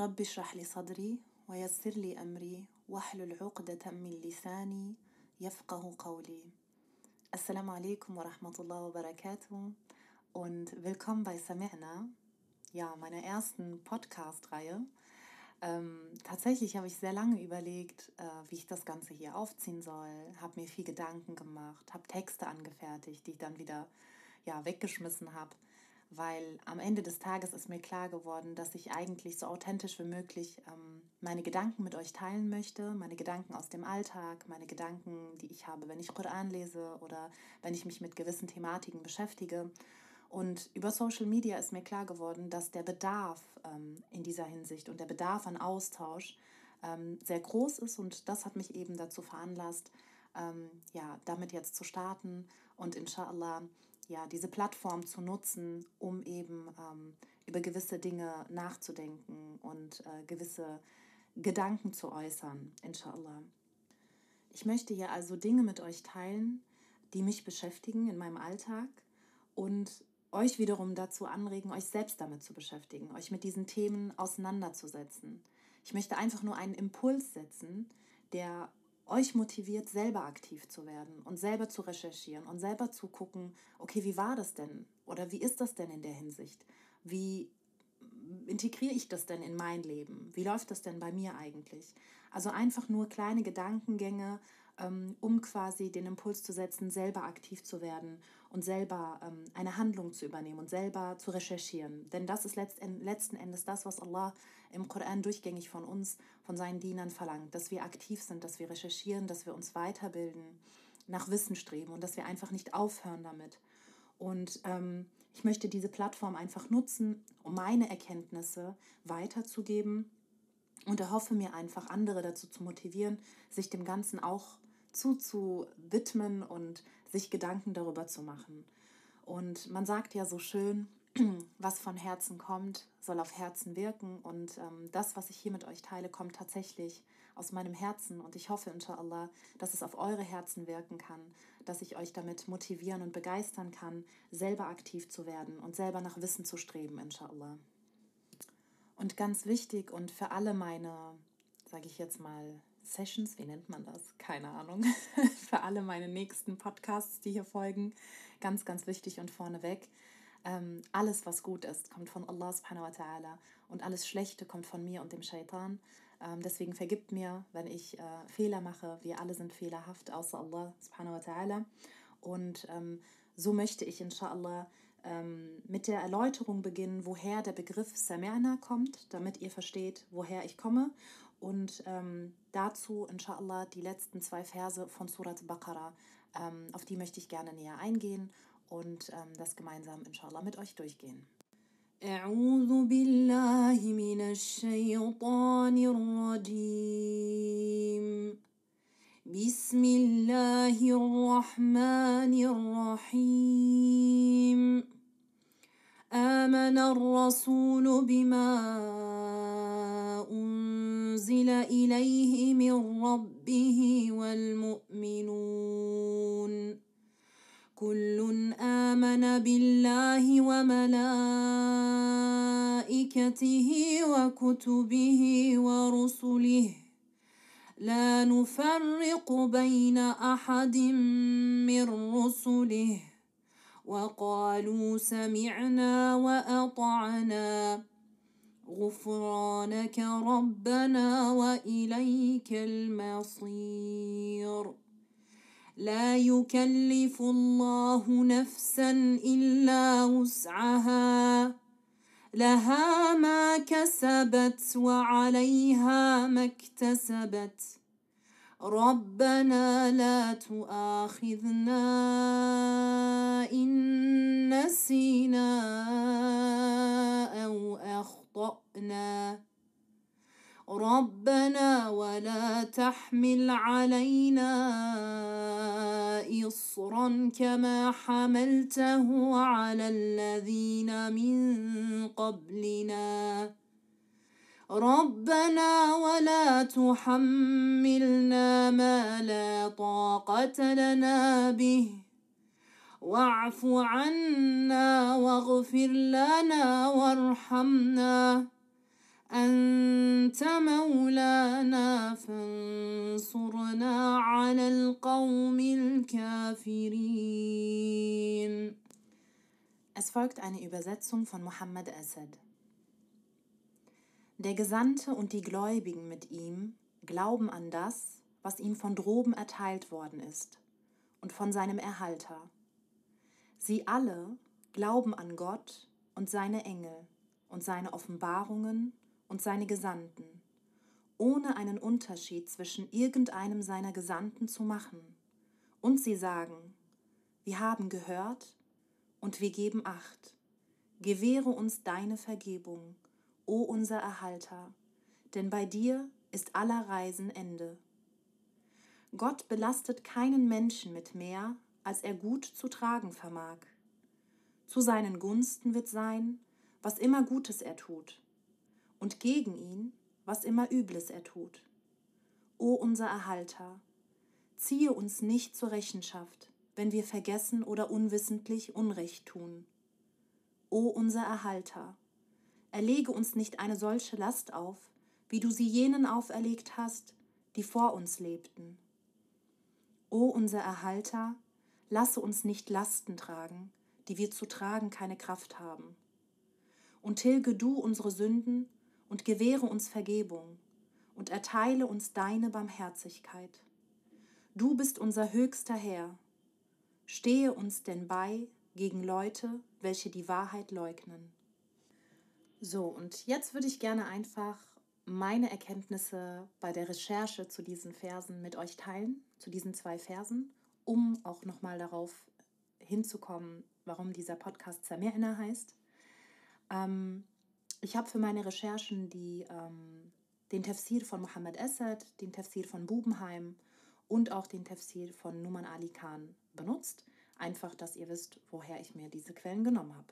رب اشرح لي صدري ويسر لي أمري واحلل عقدة من لساني يفقه قولي Assalamu alaikum wa rahmatullahi wa barakatuh und willkommen bei Sami'na, ja, meiner ersten Podcast-Reihe. Ähm, tatsächlich habe ich sehr lange überlegt, äh, wie ich das Ganze hier aufziehen soll, habe mir viel Gedanken gemacht, habe Texte angefertigt, die ich dann wieder ja, weggeschmissen habe weil am Ende des Tages ist mir klar geworden, dass ich eigentlich so authentisch wie möglich ähm, meine Gedanken mit euch teilen möchte, meine Gedanken aus dem Alltag, meine Gedanken, die ich habe, wenn ich Koran lese oder wenn ich mich mit gewissen Thematiken beschäftige. Und über Social Media ist mir klar geworden, dass der Bedarf ähm, in dieser Hinsicht und der Bedarf an Austausch ähm, sehr groß ist und das hat mich eben dazu veranlasst, ähm, ja, damit jetzt zu starten und inshallah ja, diese Plattform zu nutzen, um eben ähm, über gewisse Dinge nachzudenken und äh, gewisse Gedanken zu äußern, inshallah. Ich möchte hier also Dinge mit euch teilen, die mich beschäftigen in meinem Alltag und euch wiederum dazu anregen, euch selbst damit zu beschäftigen, euch mit diesen Themen auseinanderzusetzen. Ich möchte einfach nur einen Impuls setzen, der euch motiviert, selber aktiv zu werden und selber zu recherchieren und selber zu gucken, okay, wie war das denn? Oder wie ist das denn in der Hinsicht? Wie integriere ich das denn in mein Leben? Wie läuft das denn bei mir eigentlich? Also einfach nur kleine Gedankengänge, ähm, um quasi den Impuls zu setzen, selber aktiv zu werden und selber ähm, eine Handlung zu übernehmen und selber zu recherchieren. Denn das ist letzten Endes das, was Allah im Koran durchgängig von uns, von seinen Dienern verlangt, dass wir aktiv sind, dass wir recherchieren, dass wir uns weiterbilden, nach Wissen streben und dass wir einfach nicht aufhören damit. Und ähm, ich möchte diese Plattform einfach nutzen, um meine Erkenntnisse weiterzugeben und erhoffe mir einfach, andere dazu zu motivieren, sich dem Ganzen auch zuzuwidmen und sich Gedanken darüber zu machen. Und man sagt ja so schön, was von Herzen kommt, soll auf Herzen wirken. Und ähm, das, was ich hier mit euch teile, kommt tatsächlich aus meinem Herzen. Und ich hoffe, inshallah, dass es auf eure Herzen wirken kann, dass ich euch damit motivieren und begeistern kann, selber aktiv zu werden und selber nach Wissen zu streben, inshallah. Und ganz wichtig und für alle meine, sage ich jetzt mal, Sessions, wie nennt man das? Keine Ahnung. für alle meine nächsten Podcasts, die hier folgen, ganz, ganz wichtig und vorneweg. Ähm, alles, was gut ist, kommt von Allah subhanahu wa ta'ala und alles Schlechte kommt von mir und dem Shaitan. Ähm, deswegen vergibt mir, wenn ich äh, Fehler mache. Wir alle sind fehlerhaft, außer Allah subhanahu wa ta'ala. Und ähm, so möchte ich inshallah ähm, mit der Erläuterung beginnen, woher der Begriff Sami'na kommt, damit ihr versteht, woher ich komme. Und ähm, dazu, inshallah, die letzten zwei Verse von Surat Baqarah, ähm, auf die möchte ich gerne näher eingehen und ähm, das gemeinsam, inshallah, mit euch durchgehen. أعوذ بالله من الشيطان الرجيم بسم الله الرحمن الرحيم آمن الرسول بما أنزل إليه من ربه والمؤمنون. كل آمن بالله وملائكته وكتبه ورسله. لا نفرق بين أحد من رسله. وقالوا سمعنا وأطعنا. غفرانك ربنا وإليك المصير. لا يكلف الله نفسا إلا وسعها. لها ما كسبت وعليها ما اكتسبت. ربنا لا تؤاخذنا إن نسينا أو أخطأنا. ربنا ولا تحمل علينا إصرا كما حملته على الذين من قبلنا. ربنا ولا تحملنا ما لا طاقة لنا به. واعف عنا واغفر لنا وارحمنا. أنت مولانا فانصرنا على القوم الكافرين. Es folgt eine Übersetzung von Muhammad Asad. Der Gesandte und die Gläubigen mit ihm glauben an das, was ihm von droben erteilt worden ist, und von seinem Erhalter. Sie alle glauben an Gott und seine Engel und seine Offenbarungen und seine Gesandten, ohne einen Unterschied zwischen irgendeinem seiner Gesandten zu machen. Und sie sagen, wir haben gehört und wir geben acht. Gewähre uns deine Vergebung, o unser Erhalter, denn bei dir ist aller Reisen Ende. Gott belastet keinen Menschen mit mehr, als er gut zu tragen vermag. Zu seinen Gunsten wird sein, was immer Gutes er tut, und gegen ihn, was immer Übles er tut. O unser Erhalter, ziehe uns nicht zur Rechenschaft, wenn wir vergessen oder unwissentlich Unrecht tun. O unser Erhalter, erlege uns nicht eine solche Last auf, wie du sie jenen auferlegt hast, die vor uns lebten. O unser Erhalter, lasse uns nicht Lasten tragen, die wir zu tragen keine Kraft haben. Und tilge du unsere Sünden und gewähre uns Vergebung und erteile uns deine Barmherzigkeit. Du bist unser höchster Herr. Stehe uns denn bei gegen Leute, welche die Wahrheit leugnen. So, und jetzt würde ich gerne einfach meine Erkenntnisse bei der Recherche zu diesen Versen mit euch teilen, zu diesen zwei Versen, um auch nochmal darauf hinzukommen, warum dieser Podcast Zamirna heißt. Ähm, ich habe für meine Recherchen die, ähm, den Tafsir von Mohammed Assad, den Tafsir von Bubenheim und auch den Tafsir von Numan Ali Khan benutzt. Einfach, dass ihr wisst, woher ich mir diese Quellen genommen habe.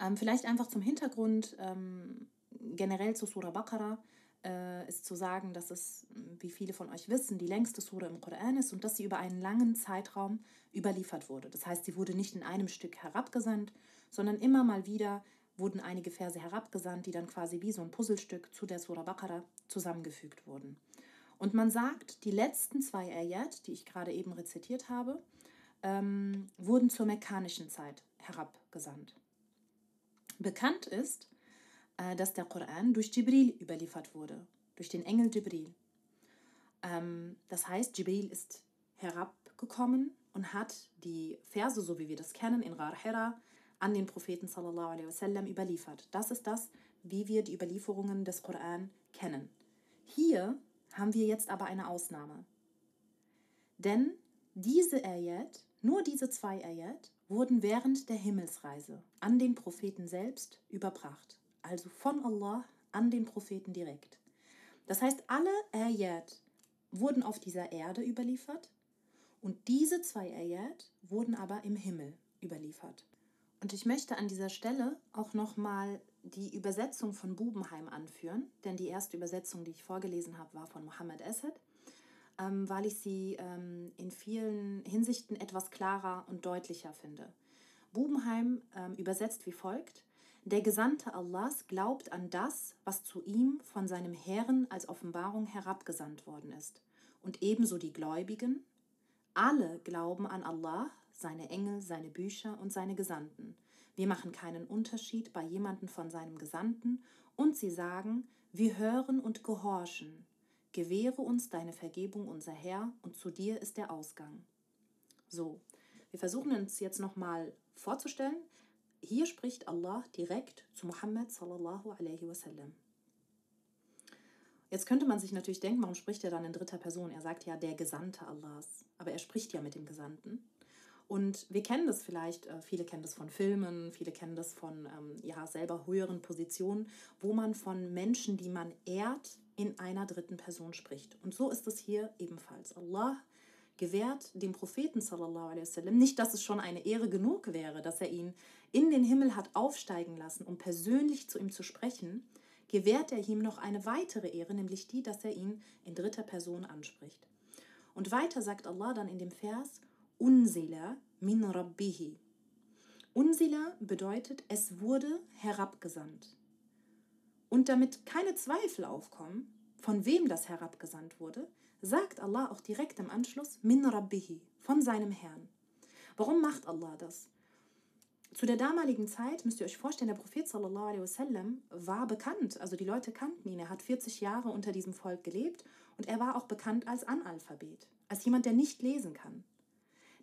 Ähm, vielleicht einfach zum Hintergrund, ähm, generell zu Surah Baqarah äh, ist zu sagen, dass es, wie viele von euch wissen, die längste Surah im Koran ist und dass sie über einen langen Zeitraum überliefert wurde. Das heißt, sie wurde nicht in einem Stück herabgesandt, sondern immer mal wieder wurden einige Verse herabgesandt, die dann quasi wie so ein Puzzlestück zu der Surah Baqarah zusammengefügt wurden. Und man sagt, die letzten zwei Ayat, die ich gerade eben rezitiert habe, ähm, wurden zur mekkanischen Zeit herabgesandt. Bekannt ist, äh, dass der Koran durch Jibril überliefert wurde, durch den Engel Jibril. Ähm, das heißt, Jibril ist herabgekommen und hat die Verse, so wie wir das kennen, in Rar Hira an den Propheten sallallahu alaihi wasallam überliefert. Das ist das, wie wir die Überlieferungen des Koran kennen. Hier haben wir jetzt aber eine Ausnahme. Denn diese Ayat, nur diese zwei Ayat, wurden während der Himmelsreise an den Propheten selbst überbracht also von Allah an den Propheten direkt. Das heißt, alle Ayat wurden auf dieser Erde überliefert und diese zwei Ayat wurden aber im Himmel überliefert. Und ich möchte an dieser Stelle auch nochmal die Übersetzung von Bubenheim anführen, denn die erste Übersetzung, die ich vorgelesen habe, war von Mohammed Essed, ähm, weil ich sie ähm, in vielen Hinsichten etwas klarer und deutlicher finde. Bubenheim ähm, übersetzt wie folgt: der Gesandte Allahs glaubt an das, was zu ihm von seinem Herrn als Offenbarung herabgesandt worden ist. Und ebenso die Gläubigen. Alle glauben an Allah, seine Engel, seine Bücher und seine Gesandten. Wir machen keinen Unterschied bei jemandem von seinem Gesandten und sie sagen, wir hören und gehorchen. Gewähre uns deine Vergebung, unser Herr, und zu dir ist der Ausgang. So, wir versuchen uns jetzt nochmal vorzustellen, hier spricht Allah direkt zu Muhammad sallallahu alaihi wasallam. Jetzt könnte man sich natürlich denken, warum spricht er dann in dritter Person? Er sagt ja der Gesandte Allahs, aber er spricht ja mit dem Gesandten. Und wir kennen das vielleicht, äh, viele kennen das von Filmen, viele kennen das von ähm, ja, selber höheren Positionen, wo man von Menschen, die man ehrt, in einer dritten Person spricht. Und so ist es hier ebenfalls. Allah gewährt dem Propheten sallallahu alaihi wasallam nicht, dass es schon eine Ehre genug wäre, dass er ihn in den Himmel hat aufsteigen lassen, um persönlich zu ihm zu sprechen, gewährt er ihm noch eine weitere Ehre, nämlich die, dass er ihn in dritter Person anspricht. Und weiter sagt Allah dann in dem Vers, Unsila min Rabbihi. Unsila bedeutet, es wurde herabgesandt. Und damit keine Zweifel aufkommen, von wem das herabgesandt wurde, sagt Allah auch direkt im Anschluss Min Rabbihi, von seinem Herrn. Warum macht Allah das? Zu der damaligen Zeit müsst ihr euch vorstellen, der Prophet sallallahu alaihi wasallam war bekannt, also die Leute kannten ihn. Er hat 40 Jahre unter diesem Volk gelebt und er war auch bekannt als Analphabet, als jemand, der nicht lesen kann.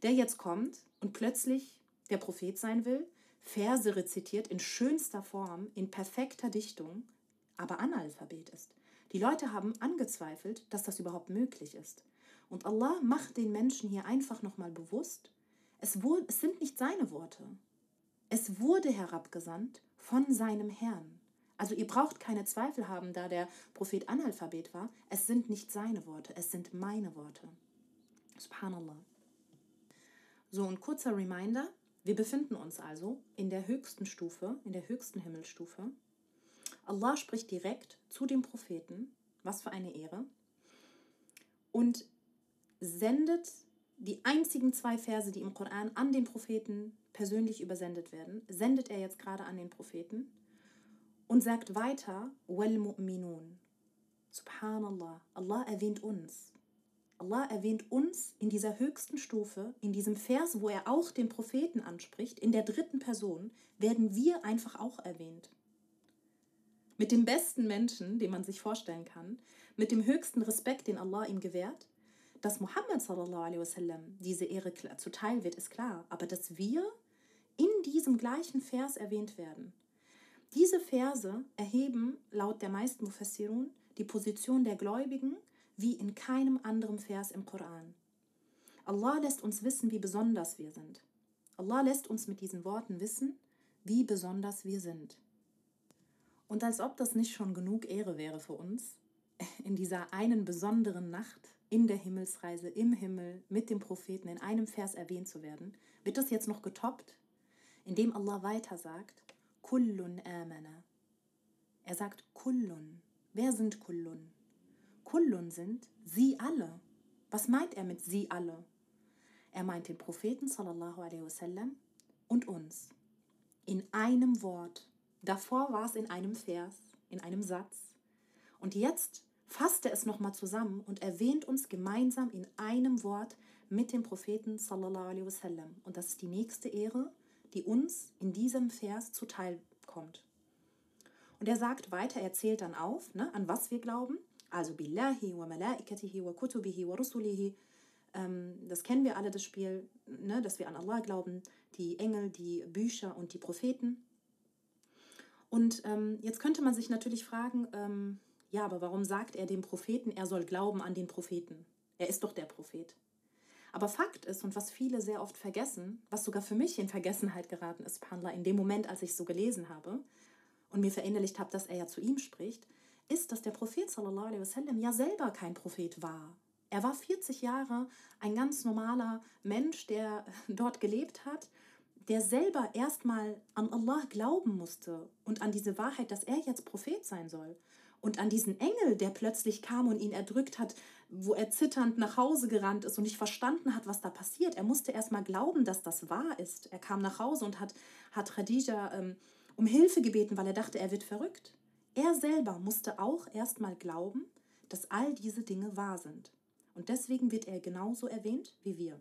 Der jetzt kommt und plötzlich der Prophet sein will, Verse rezitiert in schönster Form, in perfekter Dichtung, aber Analphabet ist. Die Leute haben angezweifelt, dass das überhaupt möglich ist. Und Allah macht den Menschen hier einfach nochmal bewusst, es, wurde, es sind nicht seine Worte. Es wurde herabgesandt von seinem Herrn. Also ihr braucht keine Zweifel haben, da der Prophet Analphabet war. Es sind nicht seine Worte, es sind meine Worte. Subhanallah. So, ein kurzer Reminder. Wir befinden uns also in der höchsten Stufe, in der höchsten Himmelsstufe. Allah spricht direkt zu dem Propheten, was für eine Ehre, und sendet die einzigen zwei Verse, die im Koran an den Propheten persönlich übersendet werden, sendet er jetzt gerade an den Propheten und sagt weiter, Wal mu'minun. Subhanallah, Allah erwähnt uns. Allah erwähnt uns in dieser höchsten Stufe, in diesem Vers, wo er auch den Propheten anspricht, in der dritten Person, werden wir einfach auch erwähnt. Mit dem besten Menschen, den man sich vorstellen kann, mit dem höchsten Respekt, den Allah ihm gewährt, dass Muhammad sallallahu alaihi wasallam diese Ehre zuteil wird, ist klar. Aber dass wir in diesem gleichen Vers erwähnt werden. Diese Verse erheben laut der meisten Mufassirun die Position der Gläubigen wie in keinem anderen Vers im Koran. Allah lässt uns wissen, wie besonders wir sind. Allah lässt uns mit diesen Worten wissen, wie besonders wir sind. Und als ob das nicht schon genug Ehre wäre für uns, in dieser einen besonderen Nacht in der Himmelsreise im Himmel mit dem Propheten in einem Vers erwähnt zu werden, wird das jetzt noch getoppt, indem Allah weiter sagt, Kullun amana. Er sagt Kullun. Wer sind Kullun? Kullun sind sie alle. Was meint er mit sie alle? Er meint den Propheten sallallahu alaihi wasallam und uns. In einem Wort. Davor war es in einem Vers, in einem Satz. Und jetzt fasst er es nochmal zusammen und erwähnt uns gemeinsam in einem Wort mit dem Propheten sallallahu alaihi wasallam. Und das ist die nächste Ehre, die uns in diesem Vers zuteil kommt. Und er sagt weiter, er zählt dann auf, ne, an was wir glauben. Also Billahi wa malaikatihi wa kutubihi wa rusulihi. Ähm, das kennen wir alle, das Spiel, ne, dass wir an Allah glauben, die Engel, die Bücher und die Propheten. Und ähm, jetzt könnte man sich natürlich fragen, ähm, ja, aber warum sagt er dem Propheten, er soll glauben an den Propheten? Er ist doch der Prophet. Aber Fakt ist, und was viele sehr oft vergessen, was sogar für mich in Vergessenheit geraten ist, Pandla, in dem Moment, als ich es so gelesen habe und mir verinnerlicht habe, dass er ja zu ihm spricht, ist, dass der Prophet sallallahu alaihi wasallam ja selber kein Prophet war. Er war 40 Jahre ein ganz normaler Mensch, der dort gelebt hat, der selber erstmal an Allah glauben musste und an diese Wahrheit, dass er jetzt Prophet sein soll und an diesen Engel, der plötzlich kam und ihn erdrückt hat, wo er zitternd nach Hause gerannt ist und nicht verstanden hat, was da passiert. Er musste erst mal glauben, dass das wahr ist. Er kam nach Hause und hat, hat Khadija ähm, um Hilfe gebeten, weil er dachte, er wird verrückt. Er selber musste auch erst mal glauben, dass all diese Dinge wahr sind. Und deswegen wird er genauso erwähnt wie wir.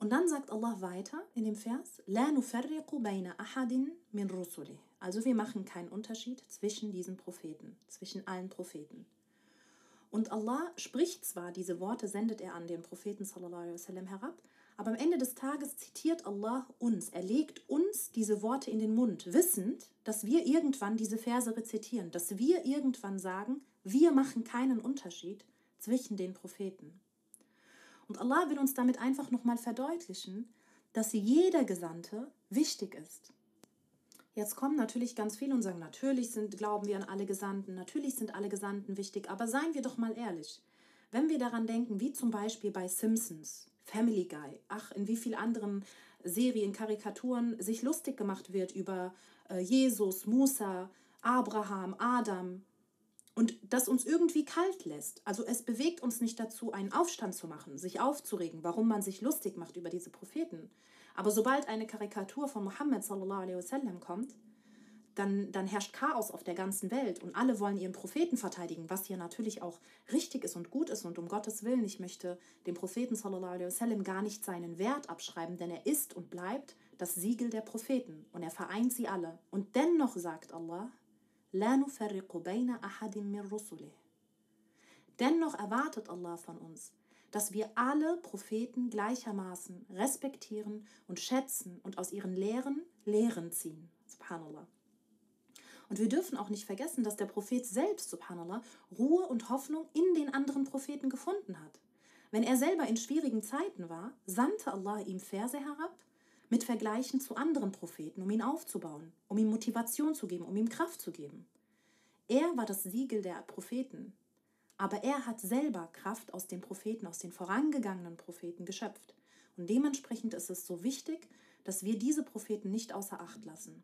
Und dann sagt Allah weiter in dem Vers, La nufarriqu bayna ahadin min rusuli. Also wir machen keinen Unterschied zwischen diesen Propheten, zwischen allen Propheten. Und Allah spricht zwar, diese Worte sendet er an den Propheten sallallahu wasallam herab, aber am Ende des Tages zitiert Allah uns. Er legt uns diese Worte in den Mund, wissend, dass wir irgendwann diese Verse rezitieren, dass wir irgendwann sagen, wir machen keinen Unterschied zwischen den Propheten. Und Allah will uns damit einfach nochmal verdeutlichen, dass jeder Gesandte wichtig ist. Jetzt kommen natürlich ganz viele und sagen, natürlich sind, glauben wir an alle Gesandten, natürlich sind alle Gesandten wichtig, aber seien wir doch mal ehrlich. Wenn wir daran denken, wie zum Beispiel bei Simpsons, Family Guy, ach, in wie vielen anderen Serien, Karikaturen sich lustig gemacht wird über äh, Jesus, Musa, Abraham, Adam, und das uns irgendwie kalt lässt. Also es bewegt uns nicht dazu, einen Aufstand zu machen, sich aufzuregen, warum man sich lustig macht über diese Propheten. Aber sobald eine Karikatur von alaihi wasallam kommt, dann, dann herrscht Chaos auf der ganzen Welt und alle wollen ihren Propheten verteidigen, was hier natürlich auch richtig ist und gut ist und um Gottes Willen, ich möchte dem Propheten wasallam gar nicht seinen Wert abschreiben, denn er ist und bleibt das Siegel der Propheten und er vereint sie alle. Und dennoch sagt Allah, La nufarriqu bayna ahadim min rusulih. Dennoch erwartet Allah von uns, dass wir alle Propheten gleichermaßen respektieren und schätzen und aus ihren Lehren Lehren ziehen. Subhanallah. Und wir dürfen auch nicht vergessen, dass der Prophet selbst, subhanallah, Ruhe und Hoffnung in den anderen Propheten gefunden hat. Wenn er selber in schwierigen Zeiten war, sandte Allah ihm Verse herab mit Vergleichen zu anderen Propheten, um ihn aufzubauen, um ihm Motivation zu geben, um ihm Kraft zu geben. Er war das Siegel der Propheten, aber er hat selber Kraft aus den Propheten, aus den vorangegangenen Propheten geschöpft. Und dementsprechend ist es so wichtig, dass wir diese Propheten nicht außer Acht lassen.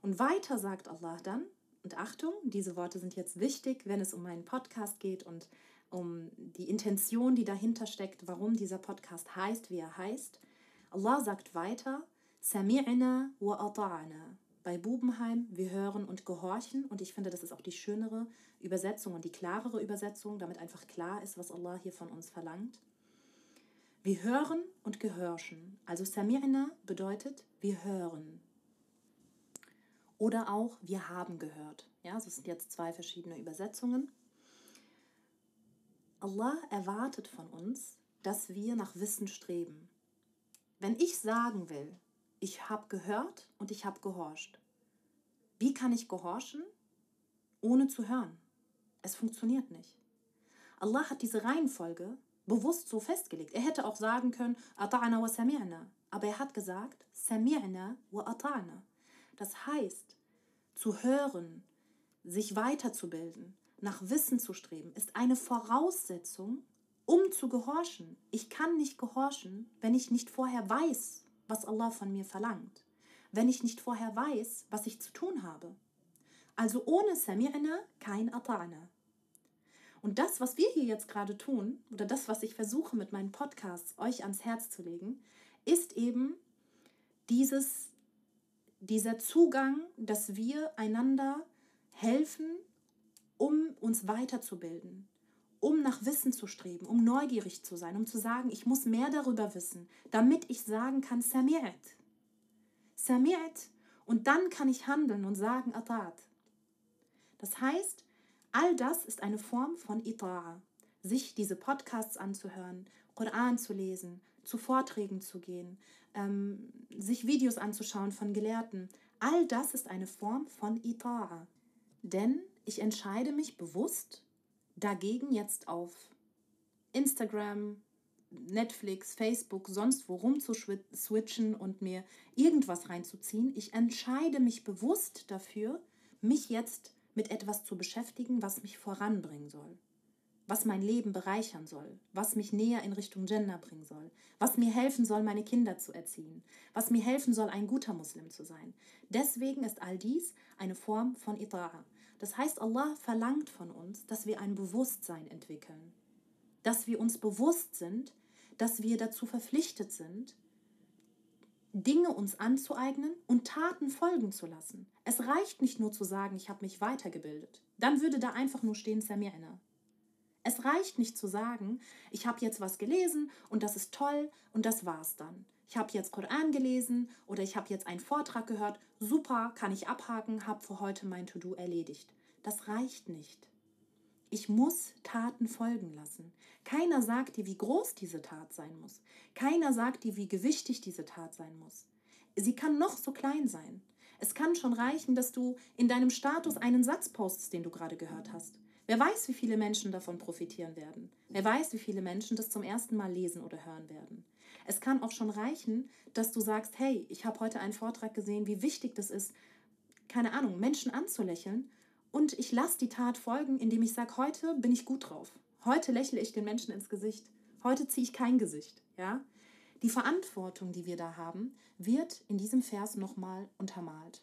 Und weiter sagt Allah dann, und Achtung, diese Worte sind jetzt wichtig, wenn es um meinen Podcast geht und um die Intention, die dahinter steckt, warum dieser Podcast heißt, wie er heißt. Allah sagt weiter, Sami'na wa ata'na. Bei Bubenheim, wir hören und gehorchen. Und ich finde, das ist auch die schönere Übersetzung und die klarere Übersetzung, damit einfach klar ist, was Allah hier von uns verlangt. Wir hören und gehorchen. Also Sami'na bedeutet, wir hören. Oder auch, wir haben gehört. Ja, das sind jetzt zwei verschiedene Übersetzungen. Allah erwartet von uns, dass wir nach Wissen streben. Wenn ich sagen will, ich habe gehört und ich habe gehorcht, wie kann ich gehorchen, ohne zu hören? Es funktioniert nicht. Allah hat diese Reihenfolge bewusst so festgelegt. Er hätte auch sagen können, Ata'na wa sami'na. Aber er hat gesagt, Sami'na wa ata'na. Das heißt, zu hören, sich weiterzubilden, nach Wissen zu streben, ist eine Voraussetzung, um zu gehorchen. Ich kann nicht gehorchen, wenn ich nicht vorher weiß, was Allah von mir verlangt. Wenn ich nicht vorher weiß, was ich zu tun habe. Also ohne Sami'na kein Ata'na. Und das, was wir hier jetzt gerade tun, oder das, was ich versuche mit meinen Podcasts euch ans Herz zu legen, ist eben dieses, dieser Zugang, dass wir einander helfen, um uns weiterzubilden, um nach Wissen zu streben, um neugierig zu sein, um zu sagen, ich muss mehr darüber wissen, damit ich sagen kann, Sami'at. Sami'at. Und dann kann ich handeln und sagen, Atat. Das heißt, All das ist eine Form von Ita'a. Sich diese Podcasts anzuhören, Koran zu lesen, zu Vorträgen zu gehen, ähm, sich Videos anzuschauen von Gelehrten. All das ist eine Form von Ita'a. Denn ich entscheide mich bewusst dagegen jetzt auf Instagram, Netflix, Facebook, sonst wo rum zu switchen und mir irgendwas reinzuziehen. Ich entscheide mich bewusst dafür, mich jetzt mit etwas zu beschäftigen, was mich voranbringen soll, was mein Leben bereichern soll, was mich näher in Richtung Gender bringen soll, was mir helfen soll, meine Kinder zu erziehen, was mir helfen soll, ein guter Muslim zu sein. Deswegen ist all dies eine Form von Idra'a. Das heißt, Allah verlangt von uns, dass wir ein Bewusstsein entwickeln, dass wir uns bewusst sind, dass wir dazu verpflichtet sind, Dinge uns anzueignen und Taten folgen zu lassen. Es reicht nicht nur zu sagen, ich habe mich weitergebildet. Dann würde da einfach nur stehen Samirna. Es reicht nicht zu sagen, ich habe jetzt was gelesen und das ist toll und das war's dann. Ich habe jetzt Koran gelesen oder ich habe jetzt einen Vortrag gehört. Super, kann ich abhaken, habe für heute mein To-Do erledigt. Das reicht nicht. Ich muss Taten folgen lassen. Keiner sagt dir, wie groß diese Tat sein muss. Keiner sagt dir, wie gewichtig diese Tat sein muss. Sie kann noch so klein sein. Es kann schon reichen, dass du in deinem Status einen Satz postest, den du gerade gehört hast. Wer weiß, wie viele Menschen davon profitieren werden. Wer weiß, wie viele Menschen das zum ersten Mal lesen oder hören werden. Es kann auch schon reichen, dass du sagst, hey, ich habe heute einen Vortrag gesehen, wie wichtig das ist, keine Ahnung, Menschen anzulächeln und ich lasse die Tat folgen, indem ich sage, heute bin ich gut drauf. Heute lächle ich den Menschen ins Gesicht. Heute ziehe ich kein Gesicht. Ja? Die Verantwortung, die wir da haben, wird in diesem Vers nochmal untermalt.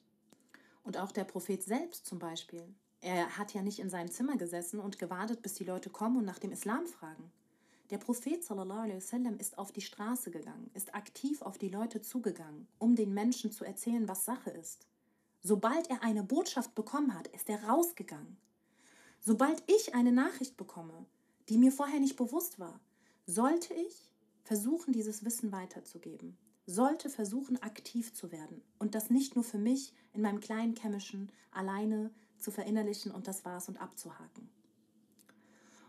Und auch der Prophet selbst zum Beispiel. Er hat ja nicht in seinem Zimmer gesessen und gewartet, bis die Leute kommen und nach dem Islam fragen. Der Prophet wasallam ist auf die Straße gegangen, ist aktiv auf die Leute zugegangen, um den Menschen zu erzählen, was Sache ist Sobald er eine Botschaft bekommen hat, ist er rausgegangen. Sobald ich eine Nachricht bekomme, die mir vorher nicht bewusst war, sollte ich versuchen, dieses Wissen weiterzugeben, sollte versuchen, aktiv zu werden und das nicht nur für mich in meinem kleinen Kämmischen alleine zu verinnerlichen und das war's und abzuhaken.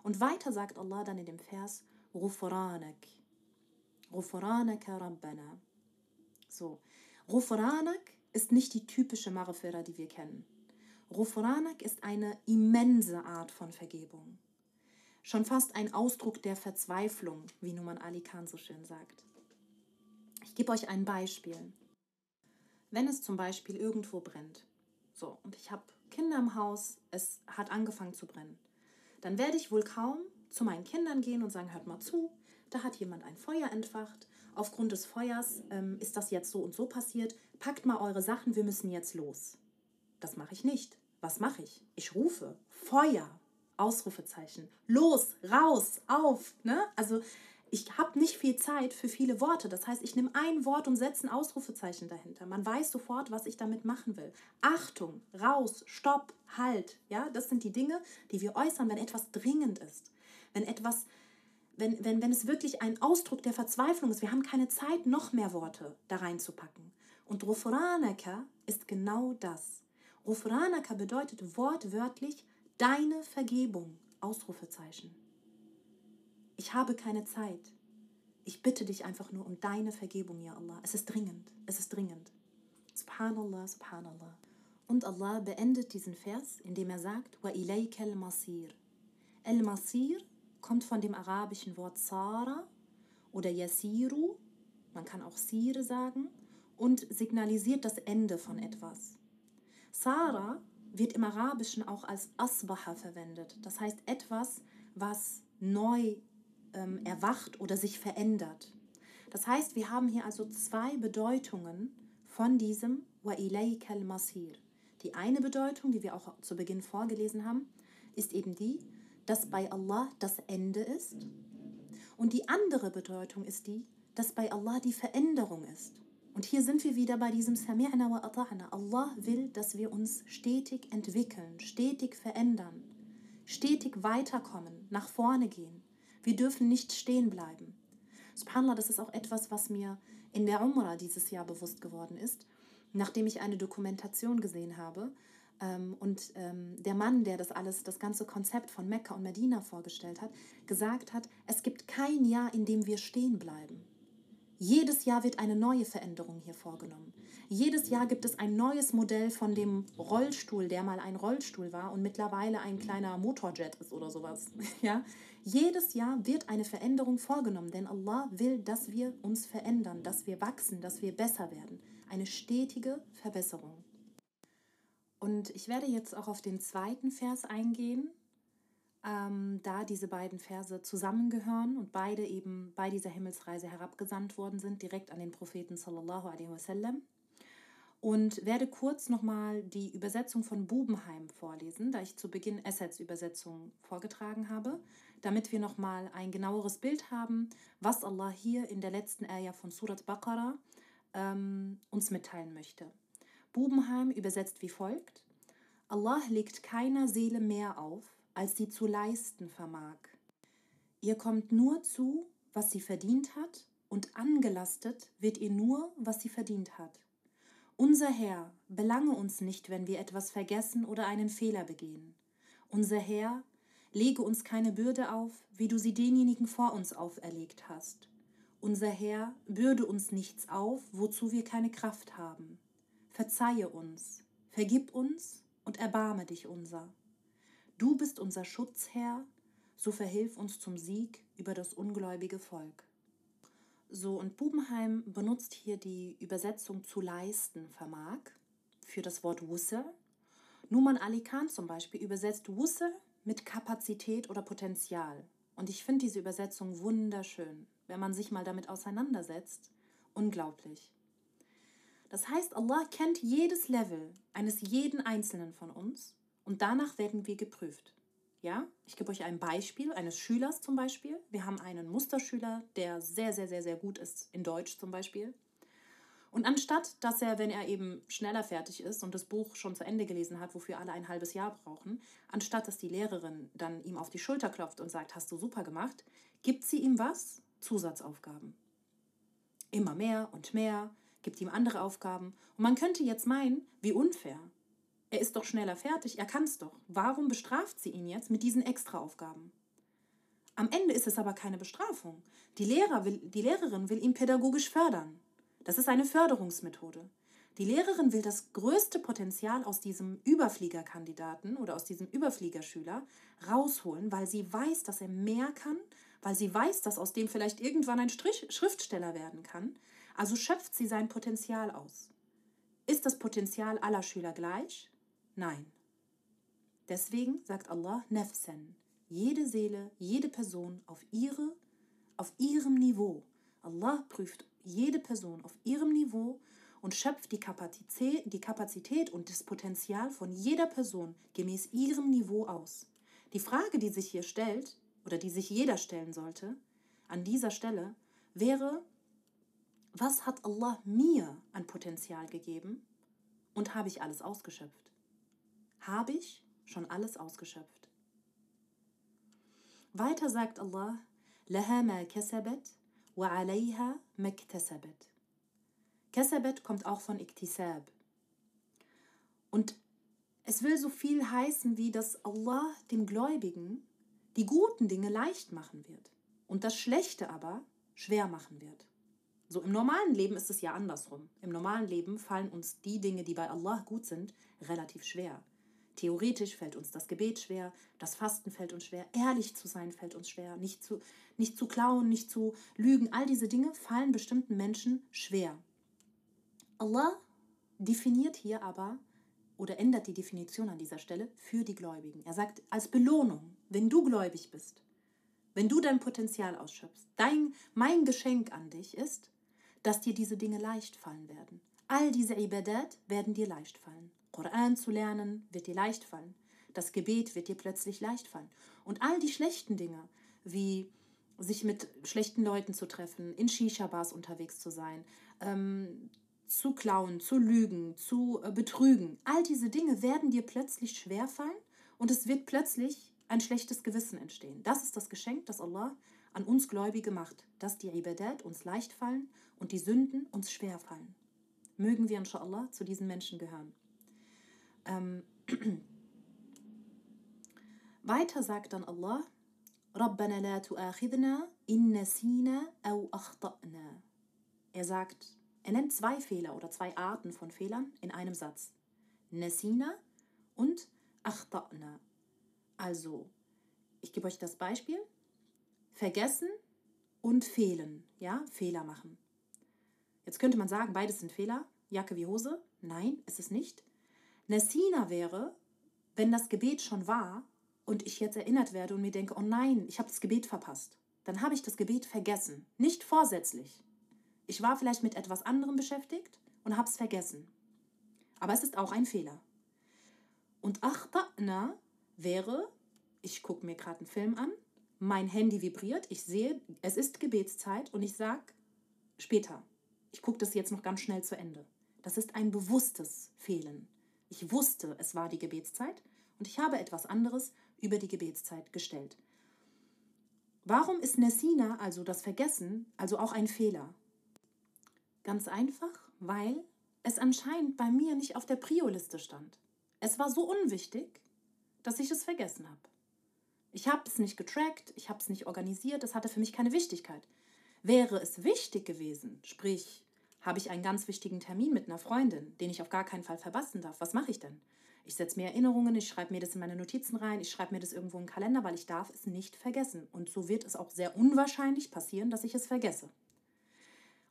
Und weiter sagt Allah dann in dem Vers, Rufranak. Rufranaka Rabbana. So, Rufranak ist nicht die typische Marifera, die wir kennen. Rufranak ist eine immense Art von Vergebung. Schon fast ein Ausdruck der Verzweiflung, wie Numan Ali Khan so schön sagt. Ich gebe euch ein Beispiel. Wenn es zum Beispiel irgendwo brennt, so, und ich habe Kinder im Haus, es hat angefangen zu brennen, dann werde ich wohl kaum zu meinen Kindern gehen und sagen, hört mal zu, da hat jemand ein Feuer entfacht, aufgrund des Feuers ähm, ist das jetzt so und so passiert, packt mal eure Sachen, wir müssen jetzt los. Das mache ich nicht. Was mache ich? Ich rufe Feuer, Ausrufezeichen, los, raus, auf. Ne? Also ich habe nicht viel Zeit für viele Worte. Das heißt, ich nehme ein Wort und setze ein Ausrufezeichen dahinter. Man weiß sofort, was ich damit machen will. Achtung, raus, stopp, halt. Ja, das sind die Dinge, die wir äußern, wenn etwas dringend ist. Wenn etwas, wenn, wenn, wenn es wirklich ein Ausdruck der Verzweiflung ist. Wir haben keine Zeit, noch mehr Worte da reinzupacken. Und Rufranaka ist genau das. Rufranaka bedeutet wortwörtlich deine Vergebung. Ausrufezeichen. Ich habe keine Zeit. Ich bitte dich einfach nur um deine Vergebung, ja Allah. Es ist dringend. Es ist dringend. Subhanallah, Subhanallah. Und Allah beendet diesen Vers, indem er sagt, Wa ilayka al-masir. Al-masir kommt von dem arabischen Wort Sara oder Yasiru, man kann auch Sire sagen, und signalisiert das Ende von etwas. Sara wird im Arabischen auch als Asbaha verwendet, das heißt etwas, was neu ähm, erwacht oder sich verändert. Das heißt, wir haben hier also zwei Bedeutungen von diesem Wa ilaykal masir. Die eine Bedeutung, die wir auch zu Beginn vorgelesen haben, ist eben die, dass bei Allah das Ende ist. Und die andere Bedeutung ist die, dass bei Allah die Veränderung ist. Und hier sind wir wieder bei diesem Sami'na wa ata'na. Allah will, dass wir uns stetig entwickeln, stetig verändern, stetig weiterkommen, nach vorne gehen. Wir dürfen nicht stehen bleiben. Subhanallah, das ist auch etwas, was mir in der Umrah dieses Jahr bewusst geworden ist, nachdem ich eine Dokumentation gesehen habe. Ähm, und ähm, der Mann, der das alles, das ganze Konzept von Mekka und Medina vorgestellt hat, gesagt hat, es gibt kein Jahr, in dem wir stehen bleiben. Jedes Jahr wird eine neue Veränderung hier vorgenommen. Jedes Jahr gibt es ein neues Modell von dem Rollstuhl, der mal ein Rollstuhl war und mittlerweile ein kleiner Motorjet ist oder sowas. Ja? Jedes Jahr wird eine Veränderung vorgenommen, denn Allah will, dass wir uns verändern, dass wir wachsen, dass wir besser werden. Eine stetige Verbesserung. Und ich werde jetzt auch auf den zweiten Vers eingehen, ähm, da diese beiden Verse zusammengehören und beide eben bei dieser Himmelsreise herabgesandt worden sind, direkt an den Propheten sallallahu alaihi wasallam. Und werde kurz nochmal die Übersetzung von Bubenheim vorlesen, da ich zu Beginn Assets Übersetzung vorgetragen habe, damit wir nochmal ein genaueres Bild haben, was Allah hier in der letzten Ayah von Surat Baqarah ähm, uns mitteilen möchte. Bubenheim übersetzt wie folgt: Allah legt keiner Seele mehr auf, als sie zu leisten vermag. Ihr kommt nur zu, was sie verdient hat, und angelastet wird ihr nur, was sie verdient hat. Unser Herr, belange uns nicht, wenn wir etwas vergessen oder einen Fehler begehen. Unser Herr, lege uns keine Bürde auf, wie du sie denjenigen vor uns auferlegt hast. Unser Herr, bürde uns nichts auf, wozu wir keine Kraft haben. Verzeihe uns, vergib uns und erbarme dich unser. Du bist unser Schutzherr, so verhilf uns zum Sieg über das ungläubige Volk. So, und Bubenheim benutzt hier die Übersetzung zu leisten vermag für das Wort Wusse. Numan Ali Khan zum Beispiel übersetzt Wusse mit Kapazität oder Potenzial. Und ich finde diese Übersetzung wunderschön, wenn man sich mal damit auseinandersetzt. Unglaublich. Das heißt, Allah kennt jedes Level eines jeden Einzelnen von uns und danach werden wir geprüft. Ja, ich gebe euch ein Beispiel eines Schülers zum Beispiel. Wir haben einen Musterschüler, der sehr, sehr, sehr, sehr gut ist in Deutsch zum Beispiel. Und anstatt, dass er, wenn er eben schneller fertig ist und das Buch schon zu Ende gelesen hat, wofür alle ein halbes Jahr brauchen, anstatt dass die Lehrerin dann ihm auf die Schulter klopft und sagt, hast du super gemacht, gibt sie ihm was? Zusatzaufgaben. Immer mehr und mehr, gibt ihm andere Aufgaben. Und man könnte jetzt meinen, wie unfair. Er ist doch schneller fertig, er kann es doch. Warum bestraft sie ihn jetzt mit diesen Extraaufgaben? Am Ende ist es aber keine Bestrafung. Die, Lehrer will, die Lehrerin will ihn pädagogisch fördern. Das ist eine Förderungsmethode. Die Lehrerin will das größte Potenzial aus diesem Überfliegerkandidaten oder aus diesem Überfliegerschüler rausholen, weil sie weiß, dass er mehr kann, weil sie weiß, dass aus dem vielleicht irgendwann ein Strich Schriftsteller werden kann. Also schöpft sie sein Potenzial aus. Ist das Potenzial aller Schüler gleich? Nein. Deswegen sagt Allah Nefsen, jede Seele, jede Person auf ihre, auf ihrem Niveau. Allah prüft jede Person auf ihrem Niveau und schöpft die Kapazität, die Kapazität und das Potenzial von jeder Person gemäß ihrem Niveau aus. Die Frage, die sich hier stellt, oder die sich jeder stellen sollte, an dieser Stelle, wäre, was hat Allah mir an Potenzial gegeben und habe ich alles ausgeschöpft? Habe ich schon alles ausgeschöpft? Weiter sagt Allah, لها ما كسبت وعليها ما اكتسبت. Kasabet kommt auch von Iktisab. Und es will so viel heißen, wie dass Allah dem Gläubigen die guten Dinge leicht machen wird und das Schlechte aber schwer machen wird. So im normalen Leben ist es ja andersrum. Im normalen Leben fallen uns die Dinge, die bei Allah gut sind, relativ schwer. Theoretisch fällt uns das Gebet schwer, das Fasten fällt uns schwer, ehrlich zu sein fällt uns schwer, nicht zu, nicht zu klauen, nicht zu lügen. All diese Dinge fallen bestimmten Menschen schwer. Allah definiert hier aber oder ändert die Definition an dieser Stelle für die Gläubigen. Er sagt, als Belohnung, wenn du gläubig bist, wenn du dein Potenzial ausschöpfst, dein, mein Geschenk an dich ist, dass dir diese Dinge leicht fallen werden. All diese Ibadat werden dir leicht fallen. Koran zu lernen wird dir leicht fallen. Das Gebet wird dir plötzlich leicht fallen. Und all die schlechten Dinge, wie sich mit schlechten Leuten zu treffen, in Shisha-Bars unterwegs zu sein, ähm, zu klauen, zu lügen, zu äh, betrügen, all diese Dinge werden dir plötzlich schwerfallen und es wird plötzlich ein schlechtes Gewissen entstehen. Das ist das Geschenk, das Allah an uns Gläubige macht, dass die Ibadat uns leicht fallen und die Sünden uns schwer fallen. Mögen wir inshallah zu diesen Menschen gehören. Ähm, weiter sagt dann Allah, ربنا لا تؤاخذنا إن نسينا أو أخطأنا. Er sagt, er nennt zwei Fehler oder zwei Arten von Fehlern in einem Satz. Nesina und Achta'na. Also, ich gebe euch das Beispiel. Vergessen und fehlen. Ja, Fehler machen. Jetzt könnte man sagen, beides sind Fehler. Jacke wie Hose. Nein, ist es nicht. Nesina wäre, wenn das Gebet schon war und ich jetzt erinnert werde und mir denke, oh nein, ich habe das Gebet verpasst. Dann habe ich das Gebet vergessen. Nicht vorsätzlich. Ich war vielleicht mit etwas anderem beschäftigt und habe es vergessen. Aber es ist auch ein Fehler. Und Achta'na wäre, ich gucke mir gerade einen Film an, mein Handy vibriert, ich sehe, es ist Gebetszeit und ich sage, später, ich gucke das jetzt noch ganz schnell zu Ende. Das ist ein bewusstes Fehlen. Ich wusste, es war die Gebetszeit und ich habe etwas anderes über die Gebetszeit gestellt. Warum ist Nessina, also das Vergessen, also auch ein Fehler? Ganz einfach, weil es anscheinend bei mir nicht auf der Prio-Liste stand. Es war so unwichtig, dass ich es vergessen habe. Ich habe es nicht getrackt, ich habe es nicht organisiert, es hatte für mich keine Wichtigkeit. Wäre es wichtig gewesen, sprich, habe ich einen ganz wichtigen Termin mit einer Freundin, den ich auf gar keinen Fall verpassen darf, was mache ich denn? Ich setze mir Erinnerungen, ich schreibe mir das in meine Notizen rein, ich schreibe mir das irgendwo im Kalender, weil ich darf es nicht vergessen. Und so wird es auch sehr unwahrscheinlich passieren, dass ich es vergesse.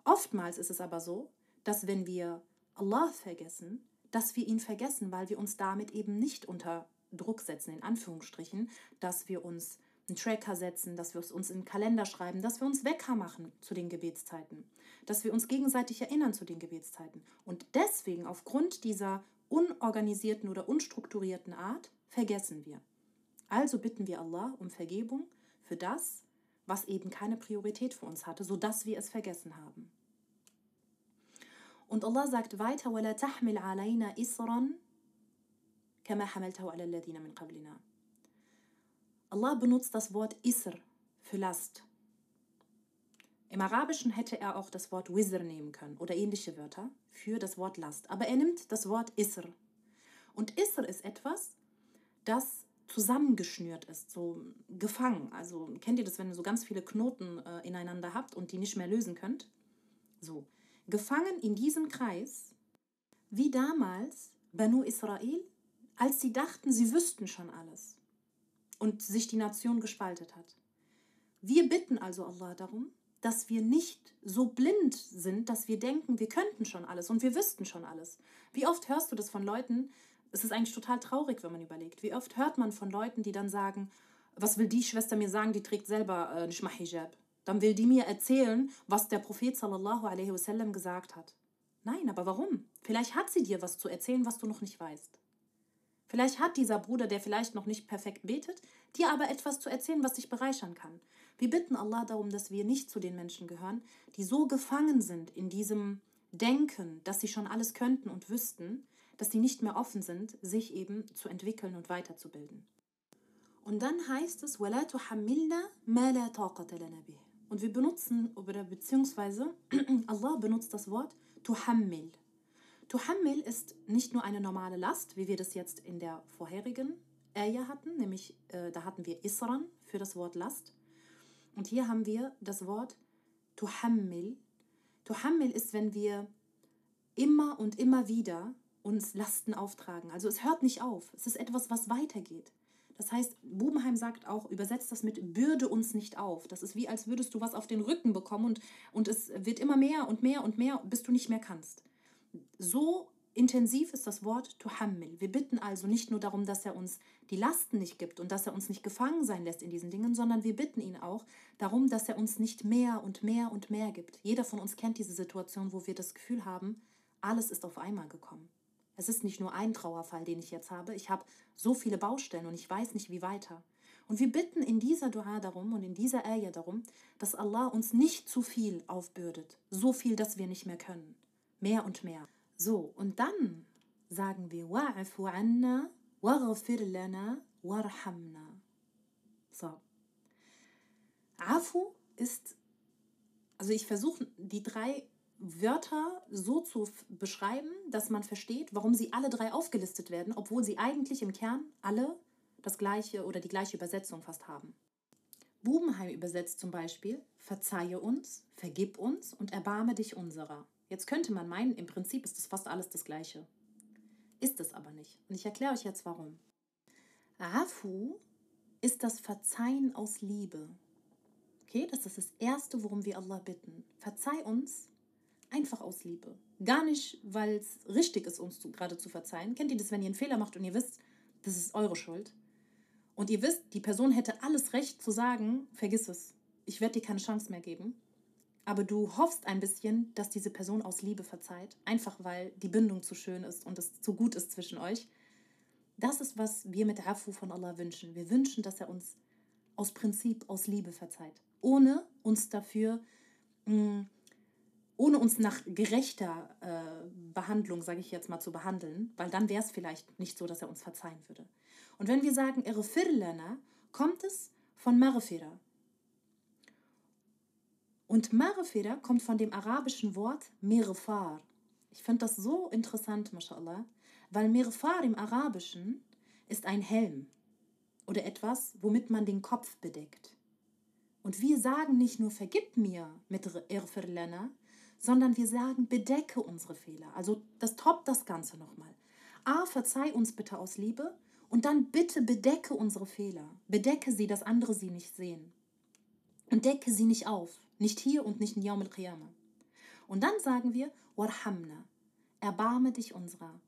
Oftmals ist es aber so, dass wenn wir Allah vergessen, dass wir ihn vergessen, weil wir uns damit eben nicht unter Druck setzen, in Anführungsstrichen, dass wir uns einen Tracker setzen, dass wir es uns in den Kalender schreiben, dass wir uns Wecker machen zu den Gebetszeiten, dass wir uns gegenseitig erinnern zu den Gebetszeiten. Und deswegen, aufgrund dieser unorganisierten oder unstrukturierten Art, vergessen wir. Also bitten wir Allah um Vergebung für das, was eben keine Priorität für uns hatte, sodass wir es vergessen haben. Und Allah sagt weiter, وَلَا تَحْمِلْ عَلَيْنَا إِسْرًا كَمَا حَمَلْتَهُ عَلَى الَّذِينَ مِنْ قَبْلِنَا Allah benutzt das Wort Isr für Last. Im Arabischen hätte er auch das Wort Wizr nehmen können oder ähnliche Wörter für das Wort Last. Aber er nimmt das Wort Isr. Und Isr ist etwas, das zusammengeschnürt ist, so gefangen. Also kennt ihr das, wenn ihr so ganz viele Knoten äh, ineinander habt und die nicht mehr lösen könnt? So, gefangen in diesem Kreis, wie damals Banu Israel, als sie dachten, sie wüssten schon alles und sich die Nation gespaltet hat. Wir bitten also Allah darum, dass wir nicht so blind sind, dass wir denken, wir könnten schon alles und wir wüssten schon alles. Wie oft hörst du das von Leuten? Es ist eigentlich total traurig, wenn man überlegt. Wie oft hört man von Leuten, die dann sagen, was will die Schwester mir sagen, die trägt selber äh, nicht Hijab. Dann will die mir erzählen, was der Prophet sallallahu alaihi wasallam gesagt hat. Nein, aber warum? Vielleicht hat sie dir was zu erzählen, was du noch nicht weißt. Vielleicht hat dieser Bruder, der vielleicht noch nicht perfekt betet, dir aber etwas zu erzählen, was dich bereichern kann. Wir bitten Allah darum, dass wir nicht zu den Menschen gehören, die so gefangen sind in diesem Denken, dass sie schon alles könnten und wüssten, dass sie nicht mehr offen sind, sich eben zu entwickeln und weiterzubilden. Und dann heißt es, Und wir benutzen, oder beziehungsweise Allah benutzt das Wort tuhammil. Tuhammil ist nicht nur eine normale Last, wie wir das jetzt in der vorherigen Ayah hatten, nämlich äh, da hatten wir Isran für das Wort Last. Und hier haben wir das Wort Tuhammil. Tuhammil ist, wenn wir immer und immer wieder uns Lasten auftragen. Also es hört nicht auf. Es ist etwas, was weitergeht. Das heißt, Bubenheim sagt auch, übersetzt das mit Bürde uns nicht auf. Das ist wie, als würdest du was auf den Rücken bekommen und, und es wird immer mehr und mehr und mehr, bis du nicht mehr kannst. So intensiv ist das Wort tuhammil. Wir bitten also nicht nur darum, dass er uns die Lasten nicht gibt und dass er uns nicht gefangen sein lässt in diesen Dingen, sondern wir bitten ihn auch darum, dass er uns nicht mehr und mehr und mehr gibt. Jeder von uns kennt diese Situation, wo wir das Gefühl haben, alles ist auf einmal gekommen. Es ist nicht nur ein Trauerfall, den ich jetzt habe. Ich habe so viele Baustellen und ich weiß nicht, wie weiter. Und wir bitten in dieser Dua darum und in dieser Ayah darum, dass Allah uns nicht zu viel aufbürdet. So viel, dass wir nicht mehr können. Mehr und mehr. So, und dann sagen wir Wa'afu anna, waghfir lana, warhamna. So. Afu ist, also ich versuche die drei Wörter so zu beschreiben, dass man versteht, warum sie alle drei aufgelistet werden, obwohl sie eigentlich im Kern alle das gleiche oder die gleiche Übersetzung fast haben. Bubenheim übersetzt zum Beispiel, verzeihe uns, vergib uns und erbarme dich unserer. Jetzt könnte man meinen, im Prinzip ist das fast alles das gleiche. Ist es aber nicht. Und ich erkläre euch jetzt warum. Afu ist das Verzeihen aus Liebe. Okay, das ist das Erste, worum wir Allah bitten. Verzeih uns Einfach aus Liebe. Gar nicht, weil es richtig ist, uns zu, gerade zu verzeihen. Kennt ihr das, wenn ihr einen Fehler macht und ihr wisst, das ist eure Schuld? Und ihr wisst, die Person hätte alles Recht zu sagen, vergiss es. Ich werde dir keine Chance mehr geben. Aber du hoffst ein bisschen, dass diese Person aus Liebe verzeiht. Einfach weil die Bindung zu schön ist und es zu gut ist zwischen euch. Das ist, was wir mit Afu von Allah wünschen. Wir wünschen, dass er uns aus Prinzip, aus Liebe verzeiht. Ohne uns dafür mm, ohne uns nach gerechter äh, Behandlung, sage ich jetzt mal, zu behandeln, weil dann wäre es vielleicht nicht so, dass er uns verzeihen würde. Und wenn wir sagen Irfirlana, kommt es von Marfira. Und Marfira kommt von dem arabischen Wort Mirfar. Ich finde das so interessant, mashallah, weil Mirfar im Arabischen ist ein Helm oder etwas, womit man den Kopf bedeckt. Und wir sagen nicht nur vergib mir mit Irfirlana, sondern wir sagen, bedecke unsere Fehler. Also das toppt das Ganze nochmal. A, verzeih uns bitte aus Liebe und dann bitte bedecke unsere Fehler. Bedecke sie, dass andere sie nicht sehen. Und decke sie nicht auf. Nicht hier und nicht in Yawm al-Qiyamah. Und dann sagen wir, Warhamna, erbarme dich unserer.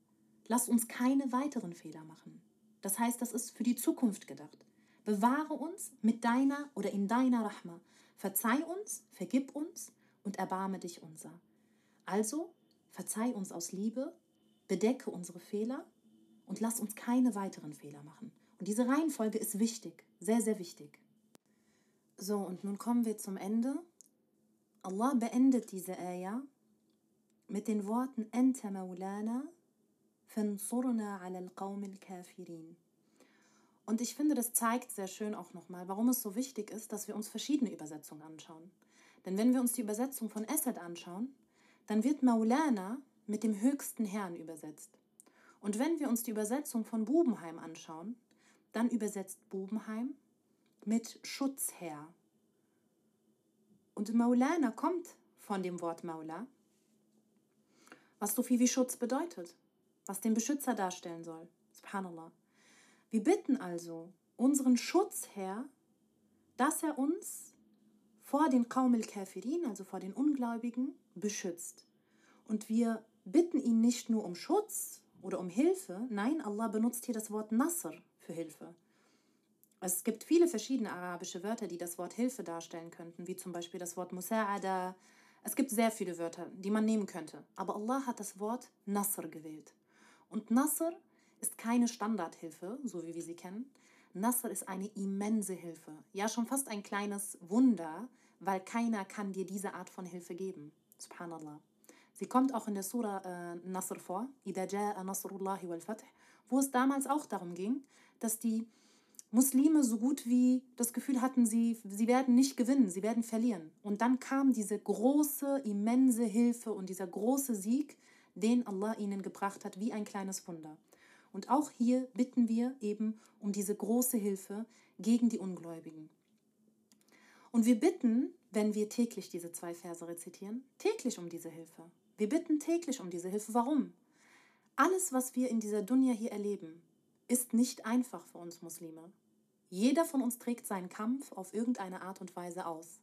Lass uns keine weiteren Fehler machen. Das heißt, das ist für die Zukunft gedacht. Bewahre uns mit deiner oder in deiner Rahma. Verzeih uns, vergib uns und erbarme dich unser. Also verzeih uns aus Liebe, bedecke unsere Fehler und lass uns keine weiteren Fehler machen. Und diese Reihenfolge ist wichtig, sehr, sehr wichtig. So, und nun kommen wir zum Ende. Allah beendet diese Ayah mit den Worten Ente Maulana fansurna ala al-qawm al-kafirin. Und ich finde, das zeigt sehr schön auch nochmal, warum es so wichtig ist, dass wir uns verschiedene Übersetzungen anschauen. Denn wenn wir uns die Übersetzung von Esed anschauen, dann wird Maulana mit dem höchsten Herrn übersetzt. Und wenn wir uns die Übersetzung von Bubenheim anschauen, dann übersetzt Bubenheim mit Schutzherr. Und Maulana kommt von dem Wort Maula, was so viel wie Schutz bedeutet, was den Beschützer darstellen soll. Subhanallah. Wir bitten also unseren Schutzherr, dass er uns vor den Kaumel Kafirin, also vor den Ungläubigen, beschützt. Und wir bitten ihn nicht nur um Schutz oder um Hilfe, nein, Allah benutzt hier das Wort Nasr für Hilfe. Es gibt viele verschiedene arabische Wörter, die das Wort Hilfe darstellen könnten, wie zum Beispiel das Wort Musa'ada. Es gibt sehr viele Wörter, die man nehmen könnte. Aber Allah hat das Wort Nasr gewählt. Und Nasr ist keine Standardhilfe, so wie wir sie kennen. Nasr ist eine immense Hilfe. Ja, schon fast ein kleines Wunder, weil keiner kann dir diese Art von Hilfe geben. Subhanallah. Sie kommt auch in der Surah äh, Nasr vor, wo es damals auch darum ging, dass die Muslime so gut wie das Gefühl hatten, sie, sie werden nicht gewinnen, sie werden verlieren. Und dann kam diese große, immense Hilfe und dieser große Sieg, den Allah ihnen gebracht hat, wie ein kleines Wunder. Und auch hier bitten wir eben um diese große Hilfe gegen die Ungläubigen. Und wir bitten, wenn wir täglich diese zwei Verse rezitieren, täglich um diese Hilfe. Wir bitten täglich um diese Hilfe. Warum? Alles, was wir in dieser Dunja hier erleben, ist nicht einfach für uns Muslime. Jeder von uns trägt seinen Kampf auf irgendeine Art und Weise aus.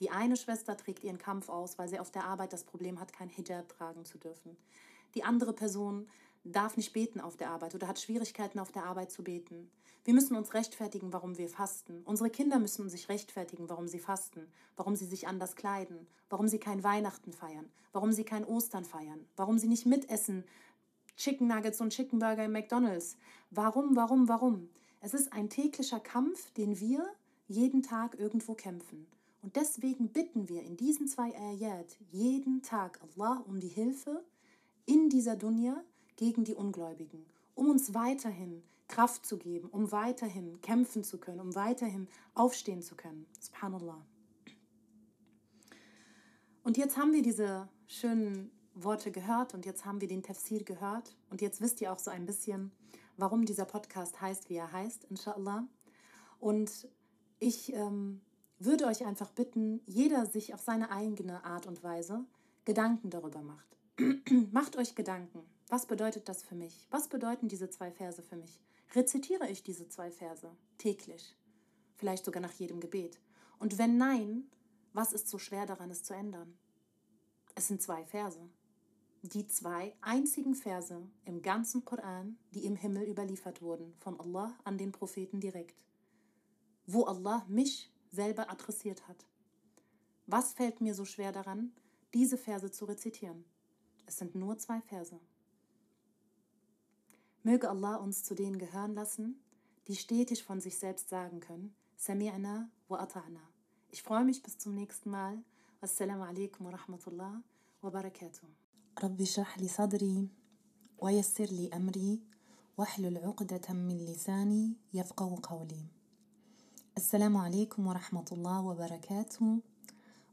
Die eine Schwester trägt ihren Kampf aus, weil sie auf der Arbeit das Problem hat, kein Hijab tragen zu dürfen. Die andere Person darf nicht beten auf der Arbeit oder hat Schwierigkeiten auf der Arbeit zu beten. Wir müssen uns rechtfertigen, warum wir fasten. Unsere Kinder müssen sich rechtfertigen, warum sie fasten, warum sie sich anders kleiden, warum sie kein Weihnachten feiern, warum sie kein Ostern feiern, warum sie nicht mitessen Chicken Nuggets und Chicken Burger im McDonald's. Warum, warum, warum? Es ist ein täglicher Kampf, den wir jeden Tag irgendwo kämpfen. Und deswegen bitten wir in diesen zwei Ayat jeden Tag Allah um die Hilfe in dieser Dunya gegen die Ungläubigen, um uns weiterhin Kraft zu geben, um weiterhin kämpfen zu können, um weiterhin aufstehen zu können. Subhanallah. Und jetzt haben wir diese schönen Worte gehört und jetzt haben wir den Tafsir gehört und jetzt wisst ihr auch so ein bisschen, warum dieser Podcast heißt, wie er heißt, inshallah. Und ich ähm, würde euch einfach bitten, jeder sich auf seine eigene Art und Weise Gedanken darüber macht. macht euch Gedanken. Was bedeutet das für mich? Was bedeuten diese zwei Verse für mich? rezitiere ich diese zwei Verse täglich, vielleicht sogar nach jedem Gebet? Und wenn nein, was ist so schwer daran, es zu ändern? Es sind zwei Verse. Die zwei einzigen Verse im ganzen Koran, die im Himmel überliefert wurden, von Allah an den Propheten direkt, wo Allah mich selber adressiert hat. Was fällt mir so schwer daran, diese Verse zu rezitieren? Es sind nur zwei Verse. Möge Allah uns zu denen gehören lassen, die stetig von sich selbst sagen können, Sami'na wa ata'na. Ich freue mich bis zum nächsten Mal. Assalamu alaikum wa rahmatullah wa barakatuh. رب اشرح لي صدري ويسر لي أمري واحلل عقدة من لساني يفقه قولي Assalamu alaikum wa rahmatullah wa barakatuh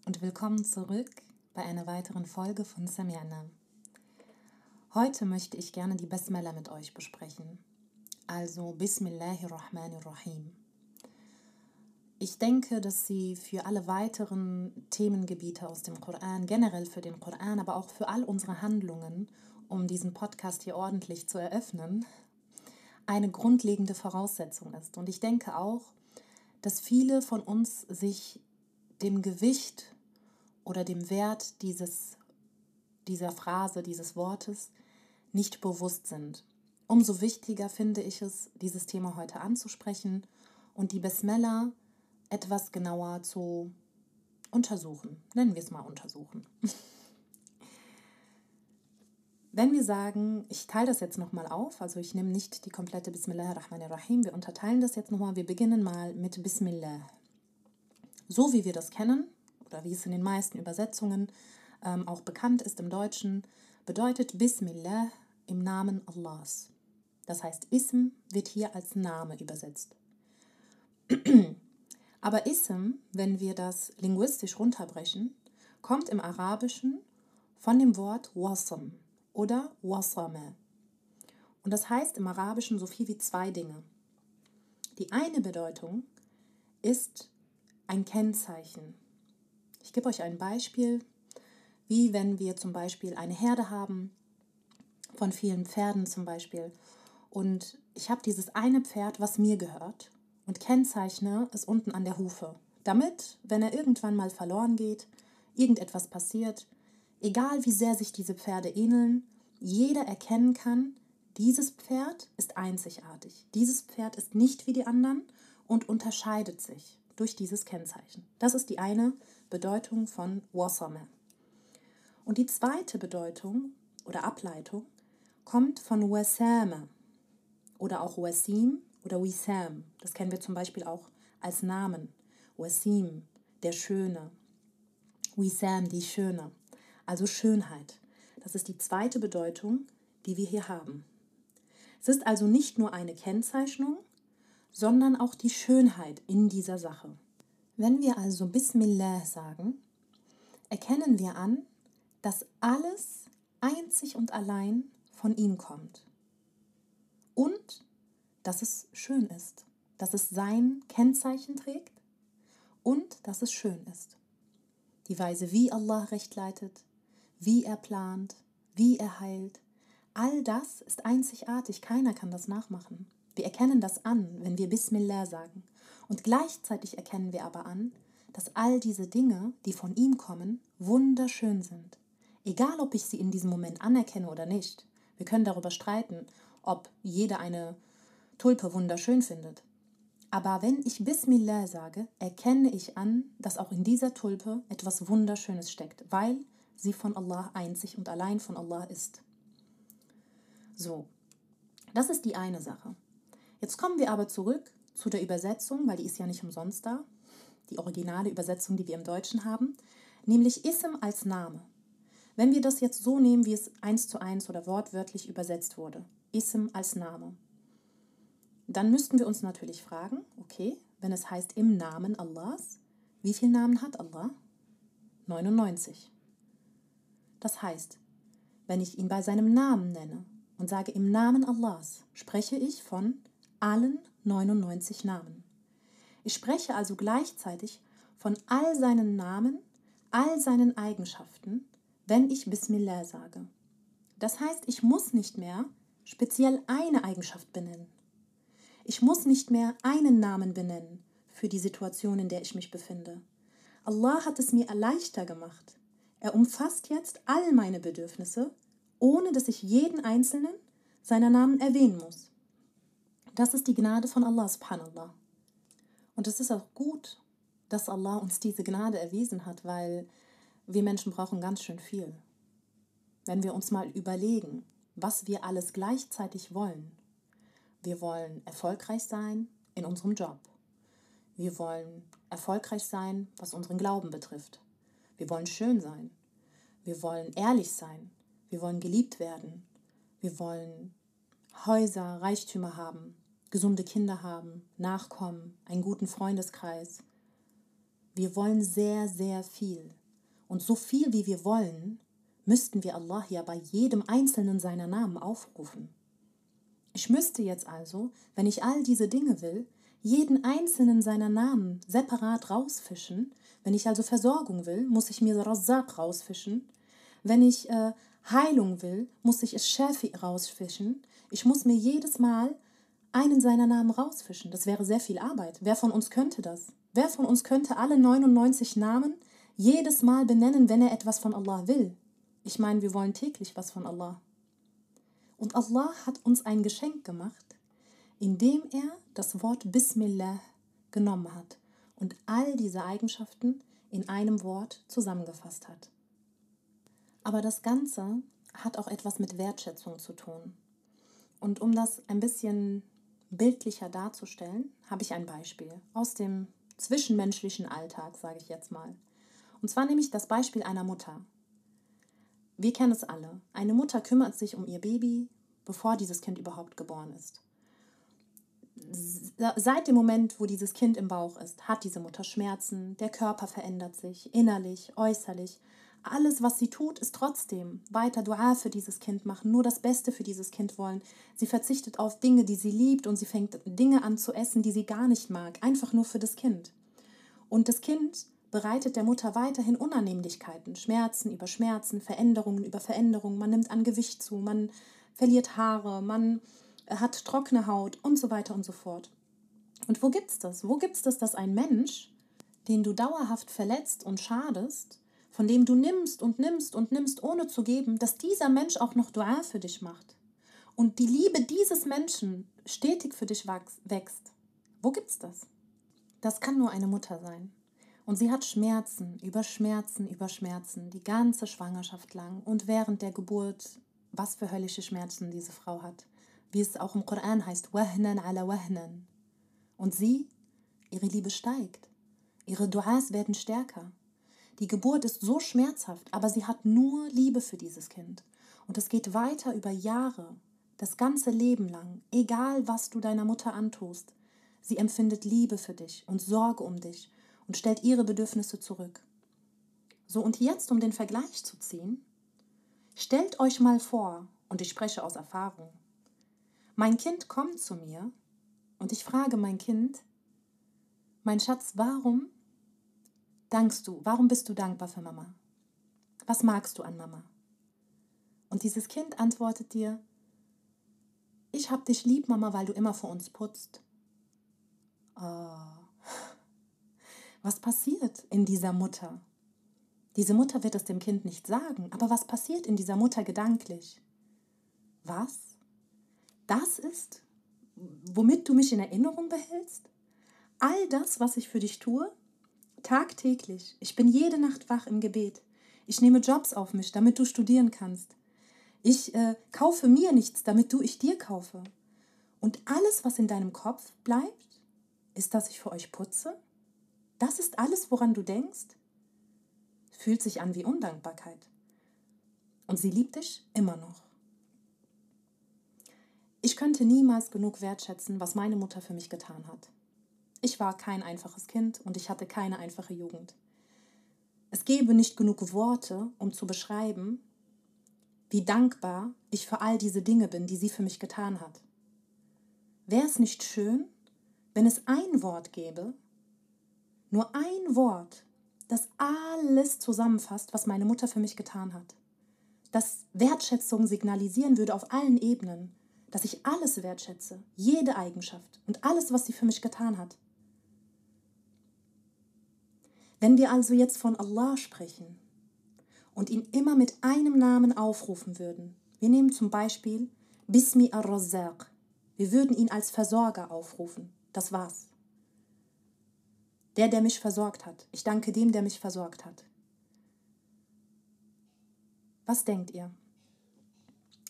und willkommen zurück bei einer weiteren Folge von Sami'na. Heute möchte ich gerne die Basmala mit euch besprechen. Also Bismillahirrahmanirrahim. Ich denke, dass sie für alle weiteren Themengebiete aus dem Koran, generell für den Koran, aber auch für all unsere Handlungen, um diesen Podcast hier ordentlich zu eröffnen, eine grundlegende Voraussetzung ist. Und ich denke auch, dass viele von uns sich dem Gewicht oder dem Wert dieses, dieser Phrase, dieses Wortes nicht bewusst sind. Umso wichtiger finde ich es, dieses Thema heute anzusprechen und die Besmella etwas genauer zu untersuchen. Nennen wir es mal untersuchen. Wenn wir sagen, ich teile das jetzt nochmal auf, also ich nehme nicht die komplette Bismillah ar-Rahman ar-Rahim, wir unterteilen das jetzt nochmal, wir beginnen mal mit Bismillah. So wie wir das kennen, oder wie es in den meisten Übersetzungen ähm, auch bekannt ist im Deutschen, bedeutet Bismillah im Namen Allahs. Das heißt, Ism wird hier als Name übersetzt. Aber Ism, wenn wir das linguistisch runterbrechen, kommt im Arabischen von dem Wort Wasam oder Wasame. Und das heißt im Arabischen so viel wie zwei Dinge. Die eine Bedeutung ist ein Kennzeichen. Ich gebe euch ein Beispiel, wie wenn wir zum Beispiel eine Herde haben, von vielen Pferden zum Beispiel, und ich habe dieses eine Pferd, was mir gehört, und kennzeichne es unten an der Hufe, damit, wenn er irgendwann mal verloren geht, irgendetwas passiert, egal wie sehr sich diese Pferde ähneln, jeder erkennen kann, dieses Pferd ist einzigartig. Dieses Pferd ist nicht wie die anderen und unterscheidet sich durch dieses Kennzeichen. Das ist die eine Bedeutung von Wasame. Und die zweite Bedeutung oder Ableitung kommt von Wasame oder auch Wasim oder Wissam. Das kennen wir zum Beispiel auch als Namen. Wasim, der Schöne. Wissam, die Schöne. Also Schönheit. Das ist die zweite Bedeutung, die wir hier haben. Es ist also nicht nur eine Kennzeichnung, sondern auch die Schönheit in dieser Sache. Wenn wir also Bismillah sagen, erkennen wir an, dass alles einzig und allein von ihm kommt. Und dass es schön ist, dass es sein Kennzeichen trägt und dass es schön ist. Die Weise, wie Allah recht leitet, wie er plant, wie er heilt, All das ist einzigartig, keiner kann das nachmachen. Wir erkennen das an, wenn wir Bismillah sagen. Und gleichzeitig erkennen wir aber an, dass all diese Dinge, die von ihm kommen, wunderschön sind. Egal, ob ich sie in diesem Moment anerkenne oder nicht. Wir können darüber streiten, ob jeder eine Tulpe wunderschön findet. Aber wenn ich Bismillah sage, erkenne ich an, dass auch in dieser Tulpe etwas Wunderschönes steckt, weil sie von Allah einzig und allein von Allah ist. So, das ist die eine Sache. Jetzt kommen wir aber zurück zu der Übersetzung, weil die ist ja nicht umsonst da, die originale Übersetzung, die wir im Deutschen haben, nämlich Ism als Name. Wenn wir das jetzt so nehmen, wie es eins zu eins oder wortwörtlich übersetzt wurde, Ism als Name, dann müssten wir uns natürlich fragen, okay, wenn es heißt im Namen Allahs, wie viele Namen hat Allah? 99. Das heißt, wenn ich ihn bei seinem Namen nenne, und sage im Namen Allahs, spreche ich von allen 99 Namen. Ich spreche also gleichzeitig von all seinen Namen, all seinen Eigenschaften, wenn ich Bismillah sage. Das heißt, ich muss nicht mehr speziell eine Eigenschaft benennen. Ich muss nicht mehr einen Namen benennen für die Situation, in der ich mich befinde. Allah hat es mir leichter gemacht. Er umfasst jetzt all meine Bedürfnisse ohne dass ich jeden einzelnen seiner Namen erwähnen muss. Das ist die Gnade von Allah subhanallah. Und es ist auch gut, dass Allah uns diese Gnade erwiesen hat, weil wir Menschen brauchen ganz schön viel. Wenn wir uns mal überlegen, was wir alles gleichzeitig wollen. Wir wollen erfolgreich sein in unserem Job. Wir wollen erfolgreich sein, was unseren Glauben betrifft. Wir wollen schön sein. Wir wollen ehrlich sein. Wir wollen geliebt werden. Wir wollen Häuser, Reichtümer haben, gesunde Kinder haben, Nachkommen, einen guten Freundeskreis. Wir wollen sehr, sehr viel. Und so viel wie wir wollen, müssten wir Allah ja bei jedem einzelnen seiner Namen aufrufen. Ich müsste jetzt also, wenn ich all diese Dinge will, jeden einzelnen seiner Namen separat rausfischen. Wenn ich also Versorgung will, muss ich mir Razak rausfischen. Wenn ich äh, Heilung will, muss ich es Shafi rausfischen. Ich muss mir jedes Mal einen seiner Namen rausfischen. Das wäre sehr viel Arbeit. Wer von uns könnte das? Wer von uns könnte alle 99 Namen jedes Mal benennen, wenn er etwas von Allah will? Ich meine, wir wollen täglich was von Allah. Und Allah hat uns ein Geschenk gemacht, indem er das Wort Bismillah genommen hat und all diese Eigenschaften in einem Wort zusammengefasst hat. Aber das Ganze hat auch etwas mit Wertschätzung zu tun. Und um das ein bisschen bildlicher darzustellen, habe ich ein Beispiel aus dem zwischenmenschlichen Alltag, sage ich jetzt mal. Und zwar nehme ich das Beispiel einer Mutter. Wir kennen es alle. Eine Mutter kümmert sich um ihr Baby, bevor dieses Kind überhaupt geboren ist. Seit dem Moment, wo dieses Kind im Bauch ist, hat diese Mutter Schmerzen, der Körper verändert sich, innerlich, äußerlich. Alles, was sie tut, ist trotzdem weiter Dua für dieses Kind machen, nur das Beste für dieses Kind wollen. Sie verzichtet auf Dinge, die sie liebt und sie fängt Dinge an zu essen, die sie gar nicht mag, einfach nur für das Kind. Und das Kind bereitet der Mutter weiterhin Unannehmlichkeiten, Schmerzen über Schmerzen, Veränderungen über Veränderungen. Man nimmt an Gewicht zu, man verliert Haare, man hat trockene Haut und so weiter und so fort. Und wo gibt's das? Wo gibt's das, dass ein Mensch, den du dauerhaft verletzt und schadest, von dem du nimmst und nimmst und nimmst, ohne zu geben, dass dieser Mensch auch noch Dua für dich macht und die Liebe dieses Menschen stetig für dich wächst. Wo gibt's das? Das kann nur eine Mutter sein. Und sie hat Schmerzen über Schmerzen über Schmerzen die ganze Schwangerschaft lang und während der Geburt, was für höllische Schmerzen diese Frau hat. Wie es auch im Koran heißt, wahnan ala wahnan. Und sie, ihre Liebe steigt. Ihre Duas werden stärker. Die Geburt ist so schmerzhaft, aber sie hat nur Liebe für dieses Kind. Und es geht weiter über Jahre, das ganze Leben lang, egal was du deiner Mutter antust. Sie empfindet Liebe für dich und Sorge um dich und stellt ihre Bedürfnisse zurück. So, und jetzt, um den Vergleich zu ziehen, stellt euch mal vor, und ich spreche aus Erfahrung, mein Kind kommt zu mir und ich frage mein Kind, mein Schatz, warum dankst du? Warum bist du dankbar für Mama? Was magst du an Mama? Und dieses Kind antwortet dir, ich hab dich lieb, Mama, weil du immer für uns putzt. Oh. Was passiert in dieser Mutter? Diese Mutter wird es dem Kind nicht sagen, aber was passiert in dieser Mutter gedanklich? Was? Das ist, womit du mich in Erinnerung behältst? All das, was ich für dich tue? Tagtäglich. Ich bin jede Nacht wach im Gebet. Ich nehme Jobs auf mich, damit du studieren kannst. Ich äh, kaufe mir nichts, damit du ich dir kaufe. Und alles, was in deinem Kopf bleibt, ist, dass ich für euch putze? Das ist alles, woran du denkst? Fühlt sich an wie Undankbarkeit. Und sie liebt dich immer noch. Ich könnte niemals genug wertschätzen, was meine Mutter für mich getan hat. Ich war kein einfaches Kind und ich hatte keine einfache Jugend. Es gäbe nicht genug Worte, um zu beschreiben, wie dankbar ich für all diese Dinge bin, die sie für mich getan hat. Wäre es nicht schön, wenn es ein Wort gäbe, nur ein Wort, das alles zusammenfasst, was meine Mutter für mich getan hat, das Wertschätzung signalisieren würde auf allen Ebenen, dass ich alles wertschätze, jede Eigenschaft und alles, was sie für mich getan hat. Wenn wir also jetzt von Allah sprechen und ihn immer mit einem Namen aufrufen würden, wir nehmen zum Beispiel Bismi ar-Razzaq, wir würden ihn als Versorger aufrufen, das war's. Der, der mich versorgt hat. Ich danke dem, der mich versorgt hat. Was denkt ihr?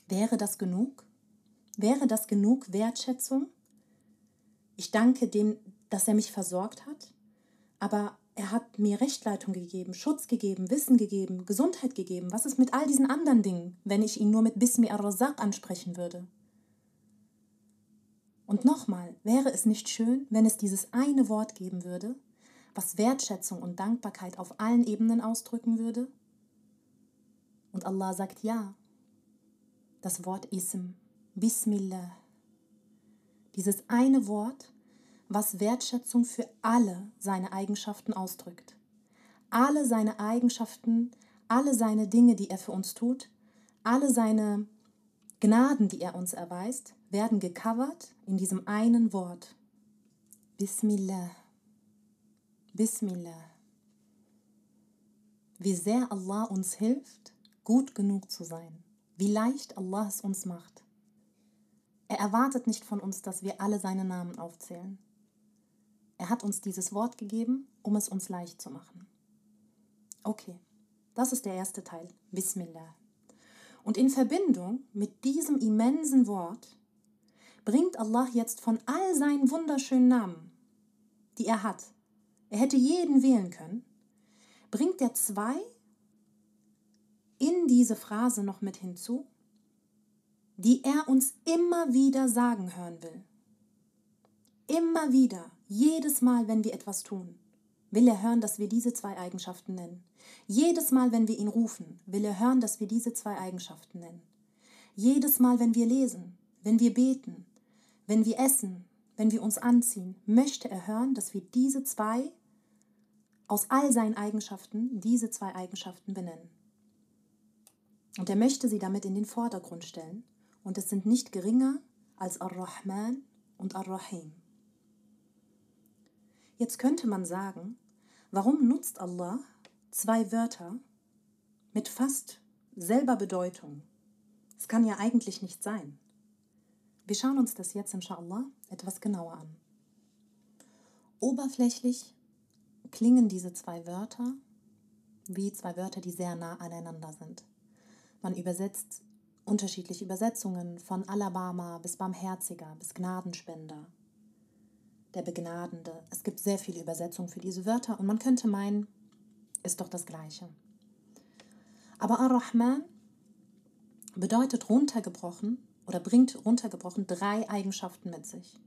Wäre das genug? Wäre das genug Wertschätzung? Ich danke dem, dass er mich versorgt hat, aber er hat mir Rechtleitung gegeben, Schutz gegeben, Wissen gegeben, Gesundheit gegeben. Was ist mit all diesen anderen Dingen, wenn ich ihn nur mit Bismi ar-Razak ansprechen würde? Und nochmal, wäre es nicht schön, wenn es dieses eine Wort geben würde, was Wertschätzung und Dankbarkeit auf allen Ebenen ausdrücken würde? Und Allah sagt ja. Das Wort Ism, Bismillah. Dieses eine Wort was Wertschätzung für alle seine Eigenschaften ausdrückt. Alle seine Eigenschaften, alle seine Dinge, die er für uns tut, alle seine Gnaden, die er uns erweist, werden gecovert in diesem einen Wort. Bismillah. Bismillah. Wie sehr Allah uns hilft, gut genug zu sein. Wie leicht Allah es uns macht. Er erwartet nicht von uns, dass wir alle seine Namen aufzählen. Er hat uns dieses Wort gegeben, um es uns leicht zu machen. Okay, das ist der erste Teil. Bismillah. Und in Verbindung mit diesem immensen Wort bringt Allah jetzt von all seinen wunderschönen Namen, die er hat, er hätte jeden wählen können, bringt er zwei in diese Phrase noch mit hinzu, die er uns immer wieder sagen hören will. Immer wieder, jedes Mal, wenn wir etwas tun, will er hören, dass wir diese zwei Eigenschaften nennen. Jedes Mal, wenn wir ihn rufen, will er hören, dass wir diese zwei Eigenschaften nennen. Jedes Mal, wenn wir lesen, wenn wir beten, wenn wir essen, wenn wir uns anziehen, möchte er hören, dass wir diese zwei, aus all seinen Eigenschaften, diese zwei Eigenschaften benennen. Und er möchte sie damit in den Vordergrund stellen. Und es sind nicht geringer als Ar-Rahman und Ar-Rahim. Jetzt könnte man sagen, warum nutzt Allah zwei Wörter mit fast selber Bedeutung? Es kann ja eigentlich nicht sein. Wir schauen uns das jetzt inshallah etwas genauer an. Oberflächlich klingen diese zwei Wörter wie zwei Wörter, die sehr nah aneinander sind. Man übersetzt unterschiedliche Übersetzungen von Alabama bis Barmherziger bis Gnadenspender, der Begnadende. Es gibt sehr viele Übersetzungen für diese Wörter und man könnte meinen, ist doch das Gleiche. Aber Ar-Rahman bedeutet runtergebrochen oder bringt runtergebrochen drei Eigenschaften mit sich.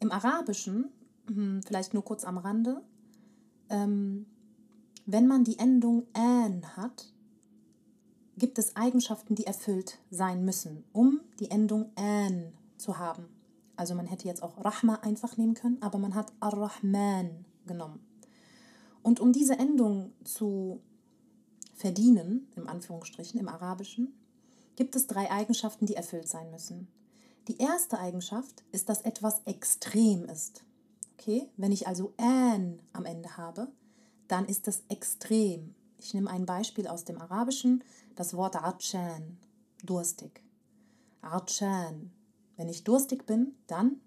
Im Arabischen, vielleicht nur kurz am Rande, ähm, wenn man die Endung an hat, gibt es Eigenschaften, die erfüllt sein müssen, um die Endung an zu haben. Also man hätte jetzt auch Rahma einfach nehmen können, aber man hat Ar-Rahman genommen. Und um diese Endung zu verdienen, im Anführungsstrichen, im Arabischen, gibt es drei Eigenschaften, die erfüllt sein müssen. Die erste Eigenschaft ist, dass etwas extrem ist. Okay? Wenn ich also an am Ende habe, dann ist das extrem. Ich nehme ein Beispiel aus dem Arabischen, das Wort Atshan, durstig. Atshan. Wenn ich durstig bin, dann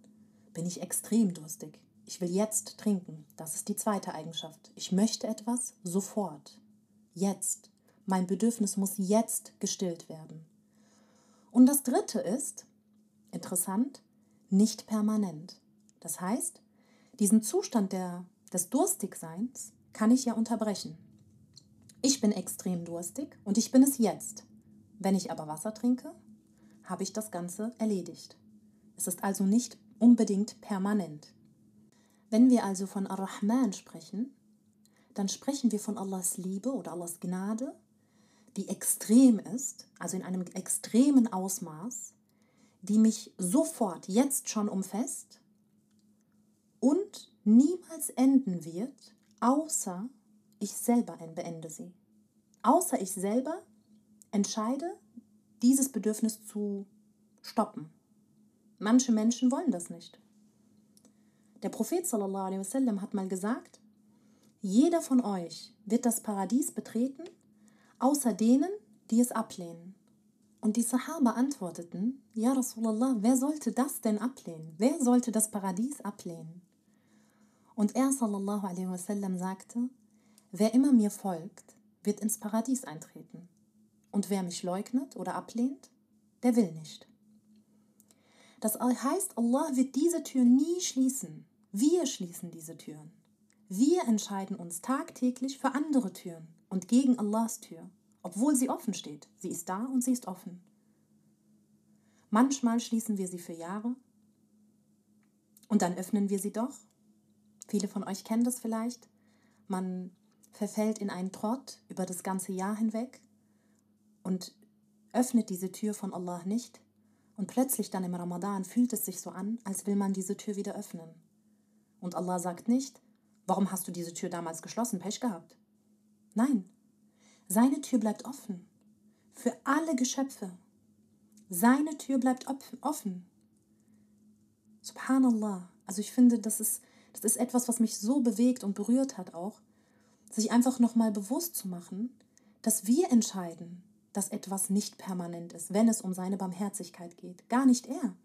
bin ich extrem durstig. Ich will jetzt trinken. Das ist die zweite Eigenschaft. Ich möchte etwas sofort. Jetzt. Mein Bedürfnis muss jetzt gestillt werden. Und das dritte ist, interessant, nicht permanent. Das heißt, diesen Zustand der, des Durstigseins kann ich ja unterbrechen. Ich bin extrem durstig und ich bin es jetzt. Wenn ich aber Wasser trinke, habe ich das Ganze erledigt. Es ist also nicht unbedingt permanent. Wenn wir also von Ar-Rahman sprechen, dann sprechen wir von Allahs Liebe oder Allahs Gnade die extrem ist, also in einem extremen Ausmaß, die mich sofort jetzt schon umfasst und niemals enden wird, außer ich selber beende sie. Außer ich selber entscheide, dieses Bedürfnis zu stoppen. Manche Menschen wollen das nicht. Der Prophet wasallam hat mal gesagt, jeder von euch wird das Paradies betreten, außer denen, die es ablehnen. Und die Sahaba antworteten, Ja Rasulallah, wer sollte das denn ablehnen? Wer sollte das Paradies ablehnen? Und er sallallahu alaihi wasallam sagte, wer immer mir folgt, wird ins Paradies eintreten. Und wer mich leugnet oder ablehnt, der will nicht. Das heißt, Allah wird diese Tür nie schließen. Wir schließen diese Türen. Wir entscheiden uns tagtäglich für andere Türen und gegen Allahs Tür, obwohl sie offen steht. Sie ist da und sie ist offen. Manchmal schließen wir sie für Jahre und dann öffnen wir sie doch. Viele von euch kennen das vielleicht. Man verfällt in einen Trott über das ganze Jahr hinweg und öffnet diese Tür von Allah nicht. Und plötzlich dann im Ramadan fühlt es sich so an, als will man diese Tür wieder öffnen. Und Allah sagt nicht, warum hast du diese Tür damals geschlossen, Pech gehabt? Nein, seine Tür bleibt offen für alle Geschöpfe. Seine Tür bleibt offen. Subhanallah. Also ich finde, das ist, das ist etwas, was mich so bewegt und berührt hat auch, sich einfach nochmal bewusst zu machen, dass wir entscheiden, dass etwas nicht permanent ist, wenn es um seine Barmherzigkeit geht. Gar nicht er.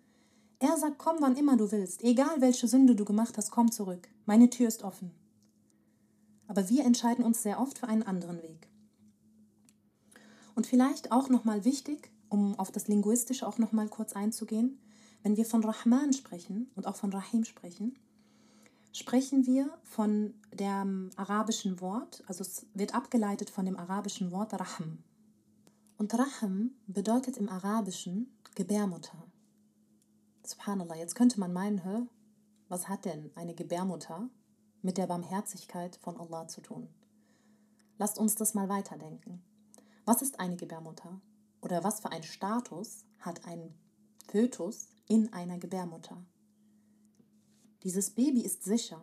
Er sagt, komm wann immer du willst, egal welche Sünde du gemacht hast, komm zurück. Meine Tür ist offen. Aber wir entscheiden uns sehr oft für einen anderen Weg. Und vielleicht auch nochmal wichtig, um auf das Linguistische auch nochmal kurz einzugehen, wenn wir von Rahman sprechen und auch von Rahim sprechen, sprechen wir von dem arabischen Wort, also es wird abgeleitet von dem arabischen Wort Rahm. Und Rahm bedeutet im Arabischen Gebärmutter. Subhanallah, jetzt könnte man meinen, hä, was hat denn eine Gebärmutter mit der Barmherzigkeit von Allah zu tun? Lasst uns das mal weiterdenken. Was ist eine Gebärmutter? Oder was für einen Status hat ein Fötus in einer Gebärmutter? Dieses Baby ist sicher,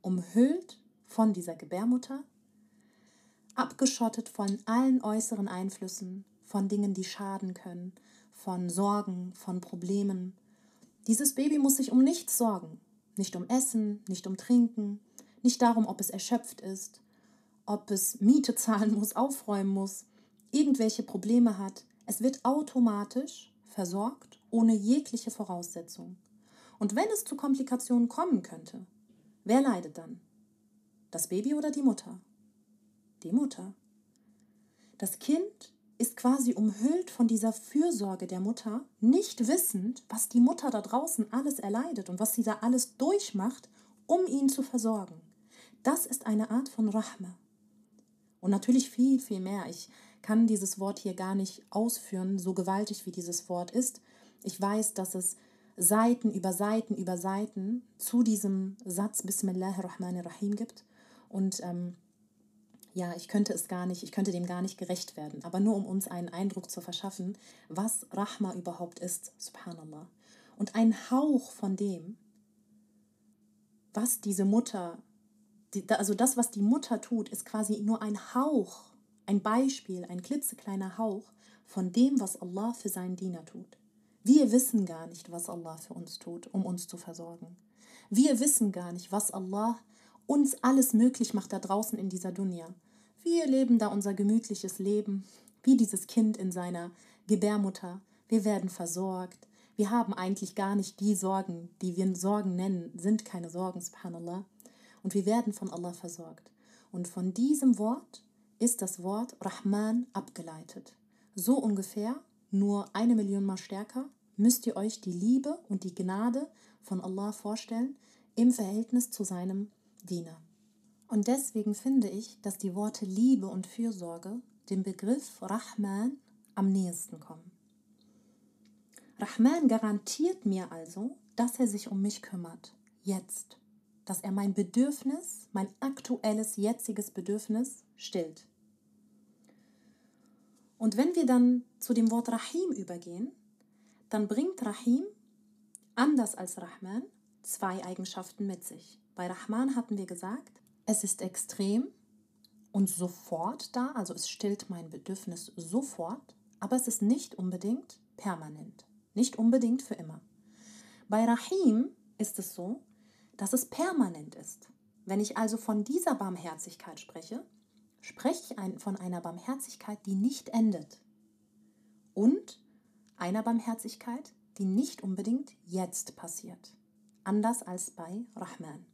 umhüllt von dieser Gebärmutter, abgeschottet von allen äußeren Einflüssen, von Dingen, die schaden können, von Sorgen, von Problemen. Dieses Baby muss sich um nichts sorgen, nicht um Essen, nicht um Trinken, nicht darum, ob es erschöpft ist, ob es Miete zahlen muss, aufräumen muss, irgendwelche Probleme hat. Es wird automatisch versorgt, ohne jegliche Voraussetzung. Und wenn es zu Komplikationen kommen könnte, wer leidet dann? Das Baby oder die Mutter? Die Mutter. Das Kind ist quasi umhüllt von dieser Fürsorge der Mutter, nicht wissend, was die Mutter da draußen alles erleidet und was sie da alles durchmacht, um ihn zu versorgen. Das ist eine Art von Rahma. Und natürlich viel, viel mehr. Ich kann dieses Wort hier gar nicht ausführen, so gewaltig wie dieses Wort ist. Ich weiß, dass es Seiten über Seiten über Seiten zu diesem Satz Bismillahirrahmanirrahim gibt. Und ähm, ja, ich könnte es gar nicht, ich könnte dem gar nicht gerecht werden. Aber nur um uns einen Eindruck zu verschaffen, was Rahma überhaupt ist, subhanallah. Und ein Hauch von dem, was diese Mutter, also das, was die Mutter tut, ist quasi nur ein Hauch, ein Beispiel, ein klitzekleiner Hauch von dem, was Allah für seinen Diener tut. Wir wissen gar nicht, was Allah für uns tut, um uns zu versorgen. Wir wissen gar nicht, was Allah uns alles möglich macht da draußen in dieser Dunya. Wir leben da unser gemütliches Leben, wie dieses Kind in seiner Gebärmutter. Wir werden versorgt. Wir haben eigentlich gar nicht die Sorgen, die wir Sorgen nennen, sind keine Sorgen, subhanallah. Und wir werden von Allah versorgt. Und von diesem Wort ist das Wort Rahman abgeleitet. So ungefähr nur eine Million Mal stärker, müsst ihr euch die Liebe und die Gnade von Allah vorstellen im Verhältnis zu seinem Diener. Und deswegen finde ich, dass die Worte Liebe und Fürsorge dem Begriff Rahman am nächsten kommen. Rahman garantiert mir also, dass er sich um mich kümmert, jetzt, dass er mein Bedürfnis, mein aktuelles, jetziges Bedürfnis stillt. Und wenn wir dann zu dem Wort Rahim übergehen, dann bringt Rahim, anders als Rahman, zwei Eigenschaften mit sich. Bei Rahman hatten wir gesagt, es ist extrem und sofort da, also es stillt mein Bedürfnis sofort, aber es ist nicht unbedingt permanent, nicht unbedingt für immer. Bei Rahim ist es so, dass es permanent ist. Wenn ich also von dieser Barmherzigkeit spreche, spreche ich von einer Barmherzigkeit, die nicht endet und einer Barmherzigkeit, die nicht unbedingt jetzt passiert, anders als bei Rahman.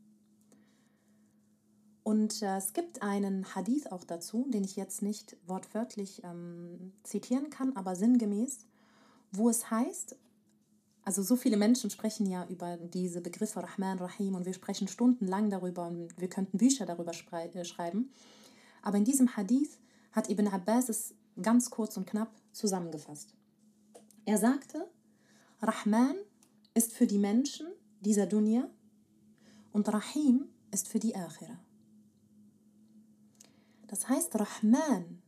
Und äh, es gibt einen Hadith auch dazu, den ich jetzt nicht wortwörtlich ähm, zitieren kann, aber sinngemäß, wo es heißt, also so viele Menschen sprechen ja über diese Begriffe Rahman, Rahim und wir sprechen stundenlang darüber und wir könnten Bücher darüber äh, schreiben. Aber in diesem Hadith hat Ibn Abbas es ganz kurz und knapp zusammengefasst. Er sagte, Rahman ist für die Menschen dieser Dunya und Rahim ist für die Akhira. Das heißt, Rahman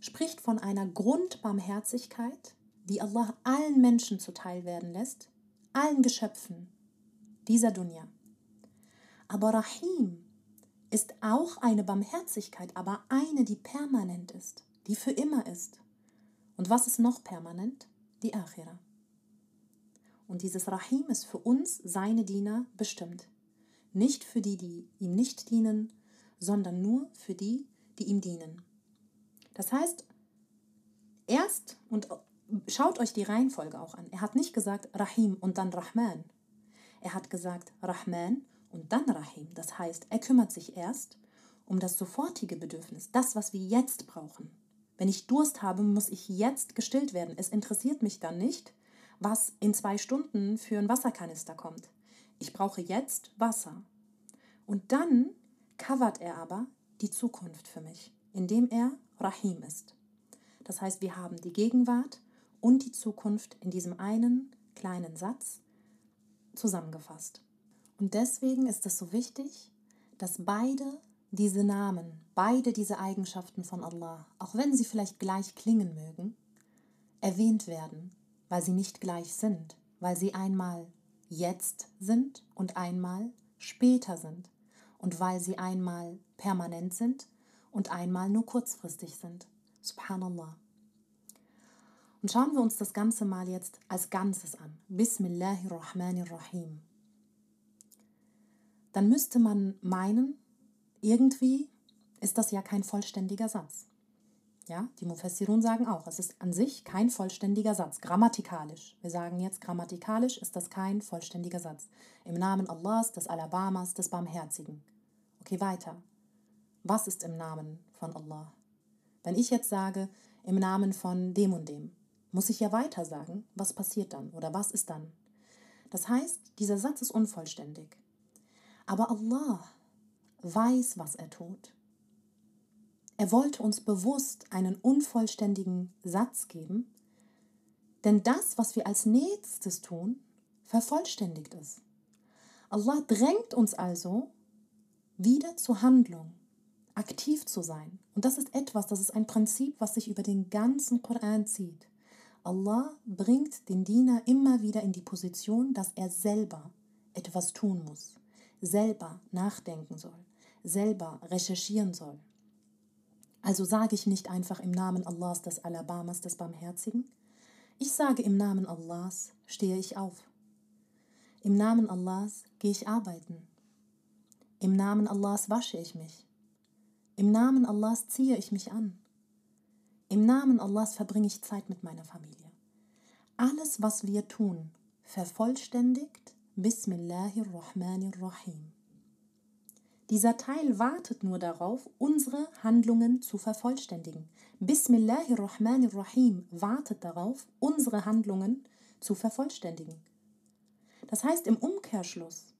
spricht von einer Grundbarmherzigkeit, die Allah allen Menschen zuteil werden lässt, allen Geschöpfen dieser Dunya. Aber Rahim ist auch eine Barmherzigkeit, aber eine, die permanent ist, die für immer ist. Und was ist noch permanent? Die Akhira. Und dieses Rahim ist für uns, seine Diener, bestimmt. Nicht für die, die ihm nicht dienen, sondern nur für die, die ihm dienen. Das heißt, erst, und schaut euch die Reihenfolge auch an, er hat nicht gesagt Rahim und dann Rahman. Er hat gesagt Rahman und dann Rahim. Das heißt, er kümmert sich erst um das sofortige Bedürfnis, das, was wir jetzt brauchen. Wenn ich Durst habe, muss ich jetzt gestillt werden. Es interessiert mich dann nicht, was in zwei Stunden für ein Wasserkanister kommt. Ich brauche jetzt Wasser. Und dann covert er aber die Zukunft für mich, indem er Rahim ist. Das heißt, wir haben die Gegenwart und die Zukunft in diesem einen kleinen Satz zusammengefasst. Und deswegen ist es so wichtig, dass beide diese Namen, beide diese Eigenschaften von Allah, auch wenn sie vielleicht gleich klingen mögen, erwähnt werden, weil sie nicht gleich sind, weil sie einmal jetzt sind und einmal später sind und weil sie einmal permanent sind und einmal nur kurzfristig sind. Subhanallah. Und schauen wir uns das Ganze mal jetzt als Ganzes an. Bismillahirrahmanirrahim. Dann müsste man meinen, irgendwie ist das ja kein vollständiger Satz. Ja, die Mufassirun sagen auch, es ist an sich kein vollständiger Satz, grammatikalisch. Wir sagen jetzt, grammatikalisch ist das kein vollständiger Satz. Im Namen Allahs, des Alabamas, des Barmherzigen. Okay, weiter. Was ist im Namen von Allah? Wenn ich jetzt sage, im Namen von dem und dem, muss ich ja weiter sagen, was passiert dann oder was ist dann. Das heißt, dieser Satz ist unvollständig. Aber Allah weiß, was er tut. Er wollte uns bewusst einen unvollständigen Satz geben, denn das, was wir als nächstes tun, vervollständigt es. Allah drängt uns also wieder zur Handlung, aktiv zu sein. Und das ist etwas, das ist ein Prinzip, was sich über den ganzen Koran zieht. Allah bringt den Diener immer wieder in die Position, dass er selber etwas tun muss, selber nachdenken soll, selber recherchieren soll. Also sage ich nicht einfach im Namen Allahs des Alabamas des Barmherzigen. Ich sage im Namen Allahs stehe ich auf. Im Namen Allahs gehe ich arbeiten. Im Namen Allahs wasche ich mich. Im Namen Allahs ziehe ich mich an. Im Namen Allahs verbringe ich Zeit mit meiner Familie. Alles, was wir tun, vervollständigt Bismillahirrahmanirrahim. Dieser Teil wartet nur darauf, unsere Handlungen zu vervollständigen. Bismillahirrahmanirrahim wartet darauf, unsere Handlungen zu vervollständigen. Das heißt im Umkehrschluss,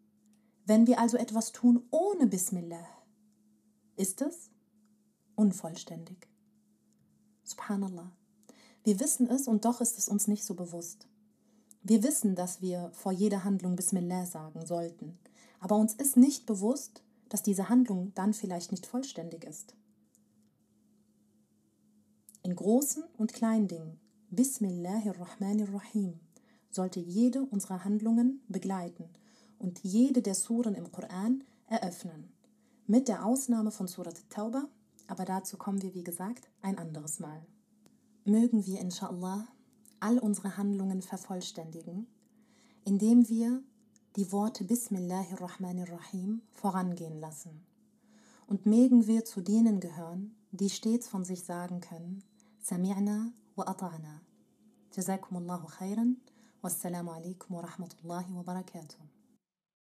wenn wir also etwas tun ohne Bismillah, ist es unvollständig. Subhanallah. Wir wissen es und doch ist es uns nicht so bewusst. Wir wissen, dass wir vor jeder Handlung Bismillah sagen sollten, aber uns ist nicht bewusst, dass diese Handlung dann vielleicht nicht vollständig ist. In großen und kleinen Dingen, Bismillahirrahmanirrahim, sollte jede unserer Handlungen begleiten und jede der Suren im Koran eröffnen. Mit der Ausnahme von Surat Tauba, aber dazu kommen wir, wie gesagt, ein anderes Mal. Mögen wir, inshallah, all unsere Handlungen vervollständigen, indem wir die Worte Bismillahirrahmanirrahim vorangehen lassen. Und mögen wir zu denen gehören, die stets von sich sagen können, Sami'na wa ata'na. Jazakumullahu khairan. Wassalamu alaikum wa rahmatullahi wa barakatuh.